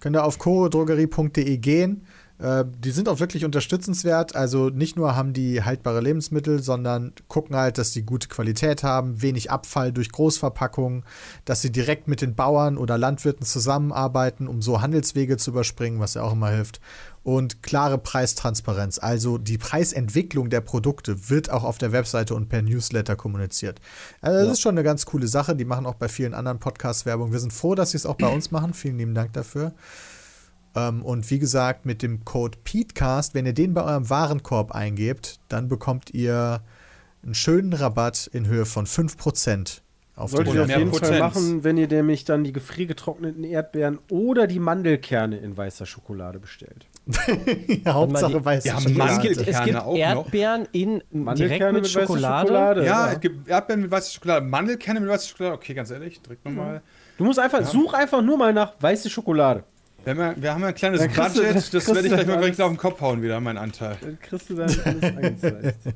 Könnt ihr auf chorodrogerie.de gehen. Äh, die sind auch wirklich unterstützenswert. Also nicht nur haben die haltbare Lebensmittel, sondern gucken halt, dass die gute Qualität haben, wenig Abfall durch Großverpackungen, dass sie direkt mit den Bauern oder Landwirten zusammenarbeiten, um so Handelswege zu überspringen, was ja auch immer hilft. Und klare Preistransparenz. Also die Preisentwicklung der Produkte wird auch auf der Webseite und per Newsletter kommuniziert. Also das ist schon eine ganz coole Sache. Die machen auch bei vielen anderen Podcasts Werbung. Wir sind froh, dass sie es auch bei uns machen. Vielen lieben Dank dafür. Ähm, und wie gesagt, mit dem Code PETECAST, wenn ihr den bei eurem Warenkorb eingebt, dann bekommt ihr einen schönen Rabatt in Höhe von 5% auf Solltet ihr auf jeden Fall Potenz. machen, wenn ihr nämlich dann die gefriergetrockneten Erdbeeren oder die Mandelkerne in weißer Schokolade bestellt. ja, Hauptsache weiße Ja, Schokolade. Es gibt, es gibt auch noch. Erdbeeren in, direkt Mandelkerne mit, mit Schokolade. Schokolade. Ja, Ja. es gibt Erdbeeren mit weißer Schokolade, Mandelkerne mit weißer Schokolade. Okay, ganz ehrlich, drück nochmal. Du musst einfach, such einfach nur mal nach weiße Schokolade. Wir haben, ja, wir haben ja ein kleines kriegst du- Budget, das werde ich gleich mal alles. direkt auf den Kopf hauen wieder, mein Anteil. Dann kriegst du dann alles angezeigt.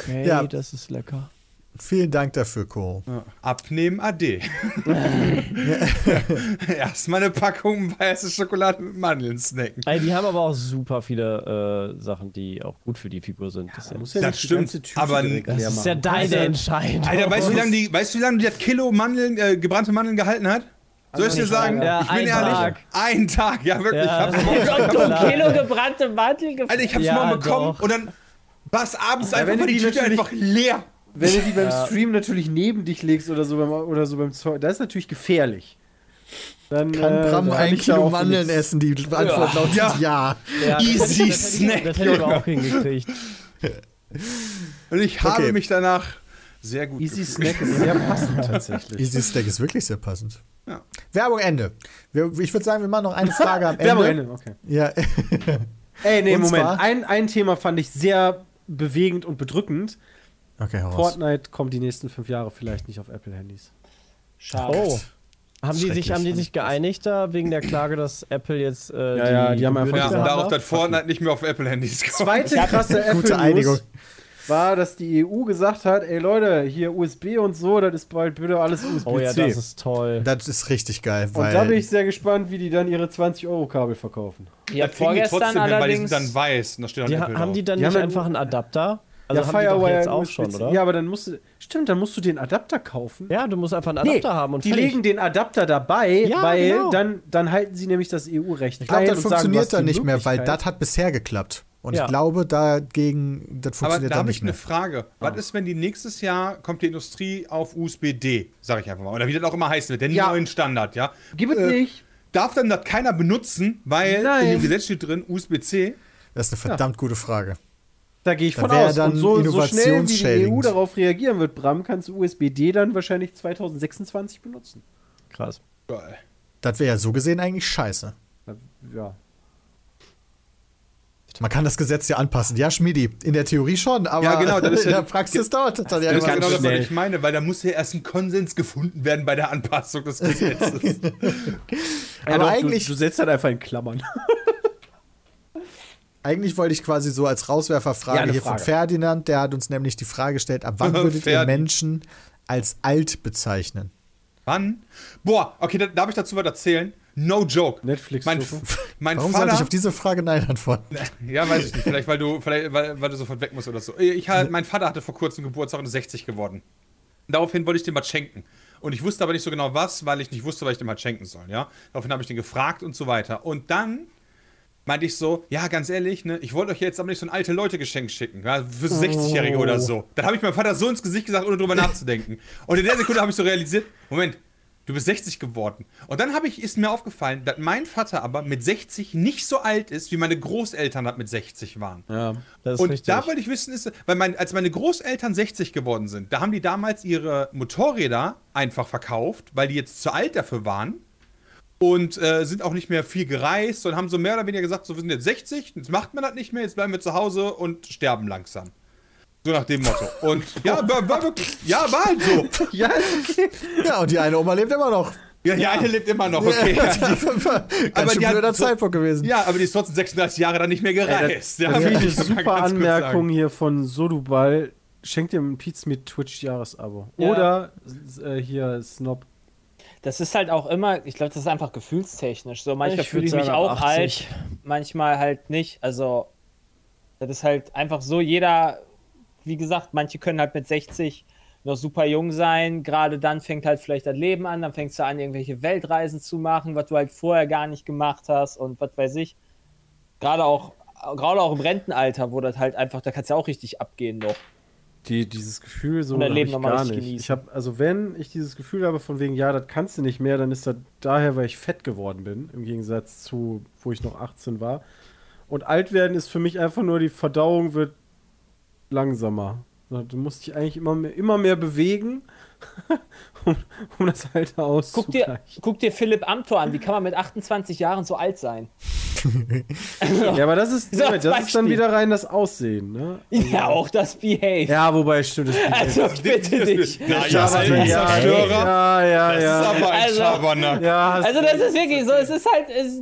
Okay, Ja. das ist lecker. Vielen Dank dafür, Co. Ja. Abnehmen AD. Erstmal eine Packung weiße Schokolade mit Mandeln snacken. Ey, die haben aber auch super viele äh, Sachen, die auch gut für die Figur sind. Das ja, Muss ja Das nicht die stimmt, aber das das ist ja deine Entscheidung. Alter, weißt du, wie lange die, weißt du, wie lange das Kilo Mandeln, äh, gebrannte Mandeln gehalten hat? Soll ich dir sagen? Ja, ich bin ein ehrlich. Tag. Ein Tag, ja wirklich. Ja. Ich hab's du ein Kilo gebrannte Mantel gef- Alter, ich hab's Ja, morgen bekommen doch. und dann war es abends Ja, einfach wenn mal du die die Tüte einfach leer. Wenn du die beim Stream natürlich neben dich legst oder so beim, oder so beim Zeug, das ist natürlich gefährlich. Dann, Kann äh, Bram ein ich Kilo auch Mandeln nichts- essen? Die Antwort lautet ja. Easy das hätte ich- Snack, Das hätte ich aber auch hingekriegt. Und ich habe Okay. mich danach sehr gut Easy gefühlt. Snack ist sehr passend tatsächlich. Easy Stack ist wirklich sehr passend. Ja. Werbung Ende. Ich würde sagen, wir machen noch eine Frage am Ende. Werbung Ende, okay. Ja, Ey, nee, Und Moment. Ein, ein Thema fand ich sehr bewegend und bedrückend. okay, heraus. Fortnite kommt die nächsten fünf Jahre vielleicht nicht auf Apple-Handys. Schade. Oh. Haben die, sich, haben die sich geeinigt da wegen der Klage, dass Apple jetzt äh, Ja, ja, die haben einfach Ja, haben darauf, dass Fortnite nicht mehr auf Apple-Handys kommt. Zweite krasse Gute Einigung. Apple-News war, dass die EU gesagt hat, ey Leute, hier USB und so, das ist bald bitte alles USB-C. Oh ja, das ist toll. Das ist richtig geil, und weil da bin ich sehr gespannt, wie die dann ihre 20-Euro-Kabel verkaufen. Ja, Das kriegen die vorgestern trotzdem hin, weil die allerdings. sind dann weiß und da steht dann Die, haben die dann Die haben nicht dann- einfach einen Adapter? Also haben die doch jetzt auch schon, oder? Ja, aber dann musst du, stimmt, dann musst du den Adapter kaufen. Ja, du musst einfach einen Adapter haben und die fertig. legen den Adapter dabei, Ja, weil genau. dann, dann halten sie nämlich das EU-Recht ich glaube, ein das funktioniert dann nicht mehr, weil das hat bisher geklappt. Und Ja. ich glaube, dagegen, das Aber funktioniert da dann habe nicht ich eine mehr. Frage. Was ist, wenn die nächstes Jahr kommt die Industrie auf USB-D, sage ich einfach mal. Oder wie das auch immer heißen wird, den Ja. neuen Standard, ja? Gib es Äh, nicht. Darf dann das keiner benutzen, weil Nein. in dem Gesetz steht drin USB-C? Das ist eine verdammt gute Frage. Da gehe ich Da von aus. dann Und so, so schnell wie die EU darauf reagieren wird, Bram, kannst du USB-D dann wahrscheinlich 2026 benutzen. Krass. Geil. Das wäre ja so gesehen eigentlich scheiße. Ja. Man kann das Gesetz ja anpassen. Ja, Schmidi, in der Theorie schon, aber Ja, genau, das ist in ja- der Praxis dauert das dann ja Das ist genau das, was ich meine, weil da muss ja erst ein Konsens gefunden werden bei der Anpassung des Gesetzes. Aber doch, eigentlich- Du, du setzt halt einfach in Klammern. Eigentlich wollte ich quasi so als Rauswerferfrage Ja, hier von Frage. Ferdinand, der hat uns nämlich die Frage gestellt, ab wann würdet ihr. Menschen als alt bezeichnen? Wann? Boah, okay, da, darf ich dazu was erzählen? No joke. Netflix. Mein, mein Warum sollte ich Vater. auf diese Frage Nein antworten? Ja, weiß ich nicht. Vielleicht, weil du, vielleicht, weil, weil du sofort weg musst oder so. Ich, halt- mein Vater hatte vor kurzem Geburtstag und ist 60 geworden. Daraufhin wollte ich dem was schenken. Und ich wusste aber nicht so genau was, weil ich nicht wusste, was ich dem halt schenken soll. Ja? Daraufhin habe ich den gefragt und so weiter. Und dann meinte ich so, ja, ganz ehrlich, ne, ich wollte euch jetzt aber nicht so ein alte Leute-Geschenk schicken, ja, für 60-Jährige oder so. Dann habe ich meinem Vater so ins Gesicht gesagt, ohne drüber nachzudenken. Und in der Sekunde habe ich so realisiert, Moment, du bist 60 geworden. Und dann habe ich, ist mir aufgefallen, dass mein Vater aber mit 60 nicht so alt ist, wie meine Großeltern das mit 60 waren. Ja. Das ist Und richtig. da wollte ich wissen, ist, weil mein, als meine Großeltern 60 geworden sind, da haben die damals ihre Motorräder einfach verkauft, weil die jetzt zu alt dafür waren und äh, sind auch nicht mehr viel gereist und haben so mehr oder weniger gesagt, so wir sind jetzt 60, jetzt macht man das nicht mehr, jetzt bleiben wir zu Hause und sterben langsam. So nach dem Motto. Und ja, war, war wirklich, ja, war halt so. Ja, ist okay. Ja, und die eine Oma lebt immer noch. Ja, die eine lebt immer noch, okay. Ganz Aber schön die hat blöder Zeitpunkt gewesen. Ja, aber die ist trotzdem 36 Jahre dann nicht mehr gereist. ja, Da finde will ich mal super Anmerkung hier von Sodubal. Schenkt dir einen Piz mit Twitch-Jahresabo. Ja. Oder äh, hier Snob. Das ist halt auch immer, ich glaube, das ist einfach gefühlstechnisch. So, manchmal Ich fühle würd ich mich auch ab 80. alt, manchmal halt nicht. Also, das ist halt einfach so, jeder, wie gesagt, manche können halt mit 60 noch super jung sein. Gerade dann fängt halt vielleicht das Leben an, dann fängst du an, irgendwelche Weltreisen zu machen, was du halt vorher gar nicht gemacht hast und was weiß ich. Gerade auch, gerade auch im Rentenalter, wo das halt einfach, da kannst du ja auch richtig abgehen noch. Die, dieses Gefühl so hab Leben ich gar nicht. genießen. Ich habe also wenn ich dieses Gefühl habe von wegen ja, das kannst du nicht mehr, dann ist das daher, weil ich fett geworden bin im Gegensatz zu wo ich noch 18 war. Und alt werden ist für mich einfach nur die Verdauung wird langsamer. Du musst dich eigentlich immer mehr, immer mehr bewegen, um, um das Alter Guck auszugleichen. dir, guck dir Philipp Amthor an, wie kann man mit 28 Jahren so alt sein? Ja, aber das ist, So, das ist dann wieder rein das Aussehen, ne? Ja, auch das Behave. Ja, wobei stimmt. Das Also, ich bitte dich. Na, Das ja, ist alter wirklich- Zerstörer. ja, ja, Das ja. ist aber ein Also- Schabernack. ja, Also das ist wirklich so, es ist halt, es,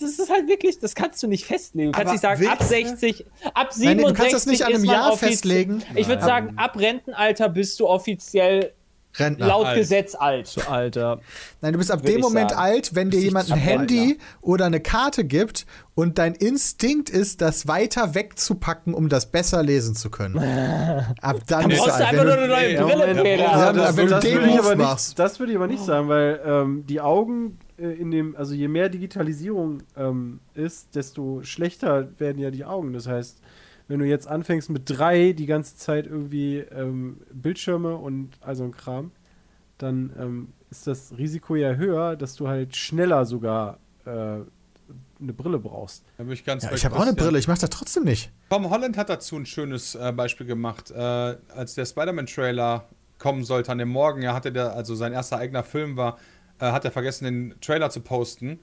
das ist halt wirklich, das kannst du nicht festlegen. Du kannst nicht sagen, ab willst du? 60, ab 67 Nein, du kannst das nicht an einem ist Jahr festlegen. Ich würde sagen, ab Rentenalter bist du offiziell Rentner. laut alt. Gesetz alt. Alter. Nein, du bist ab Würd dem Moment sagen. alt, wenn dir jemand ein Handy oder eine Karte gibt und dein Instinkt ist, das weiter wegzupacken, um das besser lesen zu können. Ab dann bist du brauchst du alt. einfach nur eine neue Ja, Brille, Peter. Ja, das, wenn du den würde ich Move aber machst. nicht, das würde ich aber nicht sagen, weil ähm, die Augen äh, in dem, also je mehr Digitalisierung ähm, ist, desto schlechter werden ja die Augen. Das heißt, wenn du jetzt anfängst mit drei die ganze Zeit irgendwie ähm, Bildschirme und also ein Kram, dann ähm, ist das Risiko ja höher, dass du halt schneller sogar äh, eine Brille brauchst. Da bin ich ganz ja, ich habe auch eine. Brille, ich mache das trotzdem nicht. Tom Holland hat dazu ein schönes äh, Beispiel gemacht. Äh, als der Spider-Man-Trailer kommen sollte an dem Morgen, er hatte der, also sein erster eigener Film war, äh, hat er vergessen, den Trailer zu posten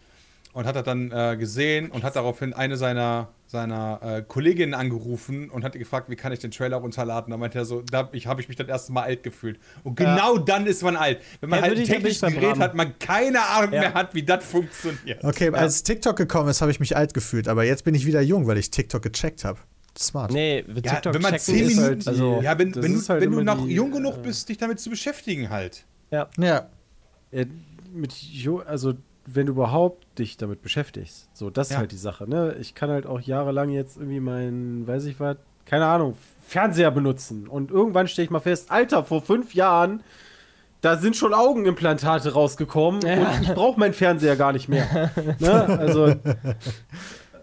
und hat er dann äh, gesehen und hat daraufhin eine seiner, seiner äh, Kolleginnen angerufen und hat gefragt, wie kann ich den Trailer runterladen. Da meinte er so, da ich, habe ich mich das erste Mal alt gefühlt. Und genau dann ist man alt. Wenn man Ja, halt ein technisches Gerät hat, man keine Ahnung Ja. mehr hat, wie das funktioniert. Okay, als TikTok gekommen ist, habe ich mich alt gefühlt, aber jetzt bin ich wieder jung, weil ich TikTok gecheckt habe. Smart. Nee, Ja, TikTok wenn man checken 10 ist Minuten, halt, also, ja, wenn, das wenn, du, halt wenn du noch die, jung genug äh, bist, dich damit zu beschäftigen halt. Ja. Ja, mit jo also wenn du überhaupt dich damit beschäftigst. So, das ist Ja. halt die Sache, ne? Ich kann halt auch jahrelang jetzt irgendwie meinen, weiß ich was, keine Ahnung, Fernseher benutzen. Und irgendwann stelle ich mal fest, Alter, vor fünf Jahren, da sind schon Augenimplantate rausgekommen und ich brauche meinen Fernseher gar nicht mehr. ne? Also,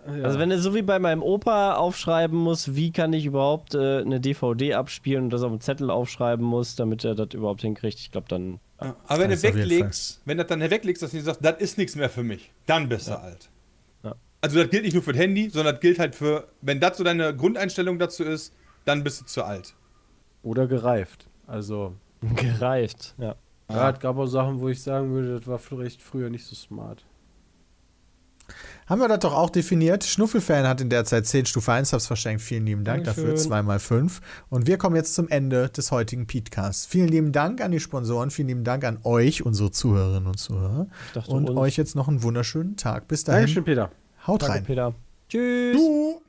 Also wenn du so wie bei meinem Opa aufschreiben musst, wie kann ich überhaupt äh, eine DVD abspielen und das auf dem Zettel aufschreiben muss, damit er das überhaupt hinkriegt, ich glaube dann. Ja, aber wenn du weglegst, wenn du das dann weglegst, dass du sagst, das ist nichts mehr für mich, dann bist du alt. Ja. Also das gilt nicht nur für das Handy, sondern das gilt halt für, wenn das so deine Grundeinstellung dazu ist, dann bist du zu alt. Oder gereift. Also, Gereift, ja. ja, es gab auch Sachen, wo ich sagen würde, das war vielleicht früher nicht so smart. Haben wir das doch auch definiert. Schnuffelfan hat in der Zeit 10 Stufe 1 Subs verschenkt. Vielen lieben Dank dafür. Dankeschön. 2 mal 5. Und wir kommen jetzt zum Ende des heutigen Podcasts. Vielen lieben Dank an die Sponsoren. Vielen lieben Dank an euch, unsere Zuhörerinnen und Zuhörer. Und uns. euch jetzt noch einen wunderschönen Tag. Bis dahin. Dankeschön, Peter. Haut Danke, rein. Peter. Tschüss. Du!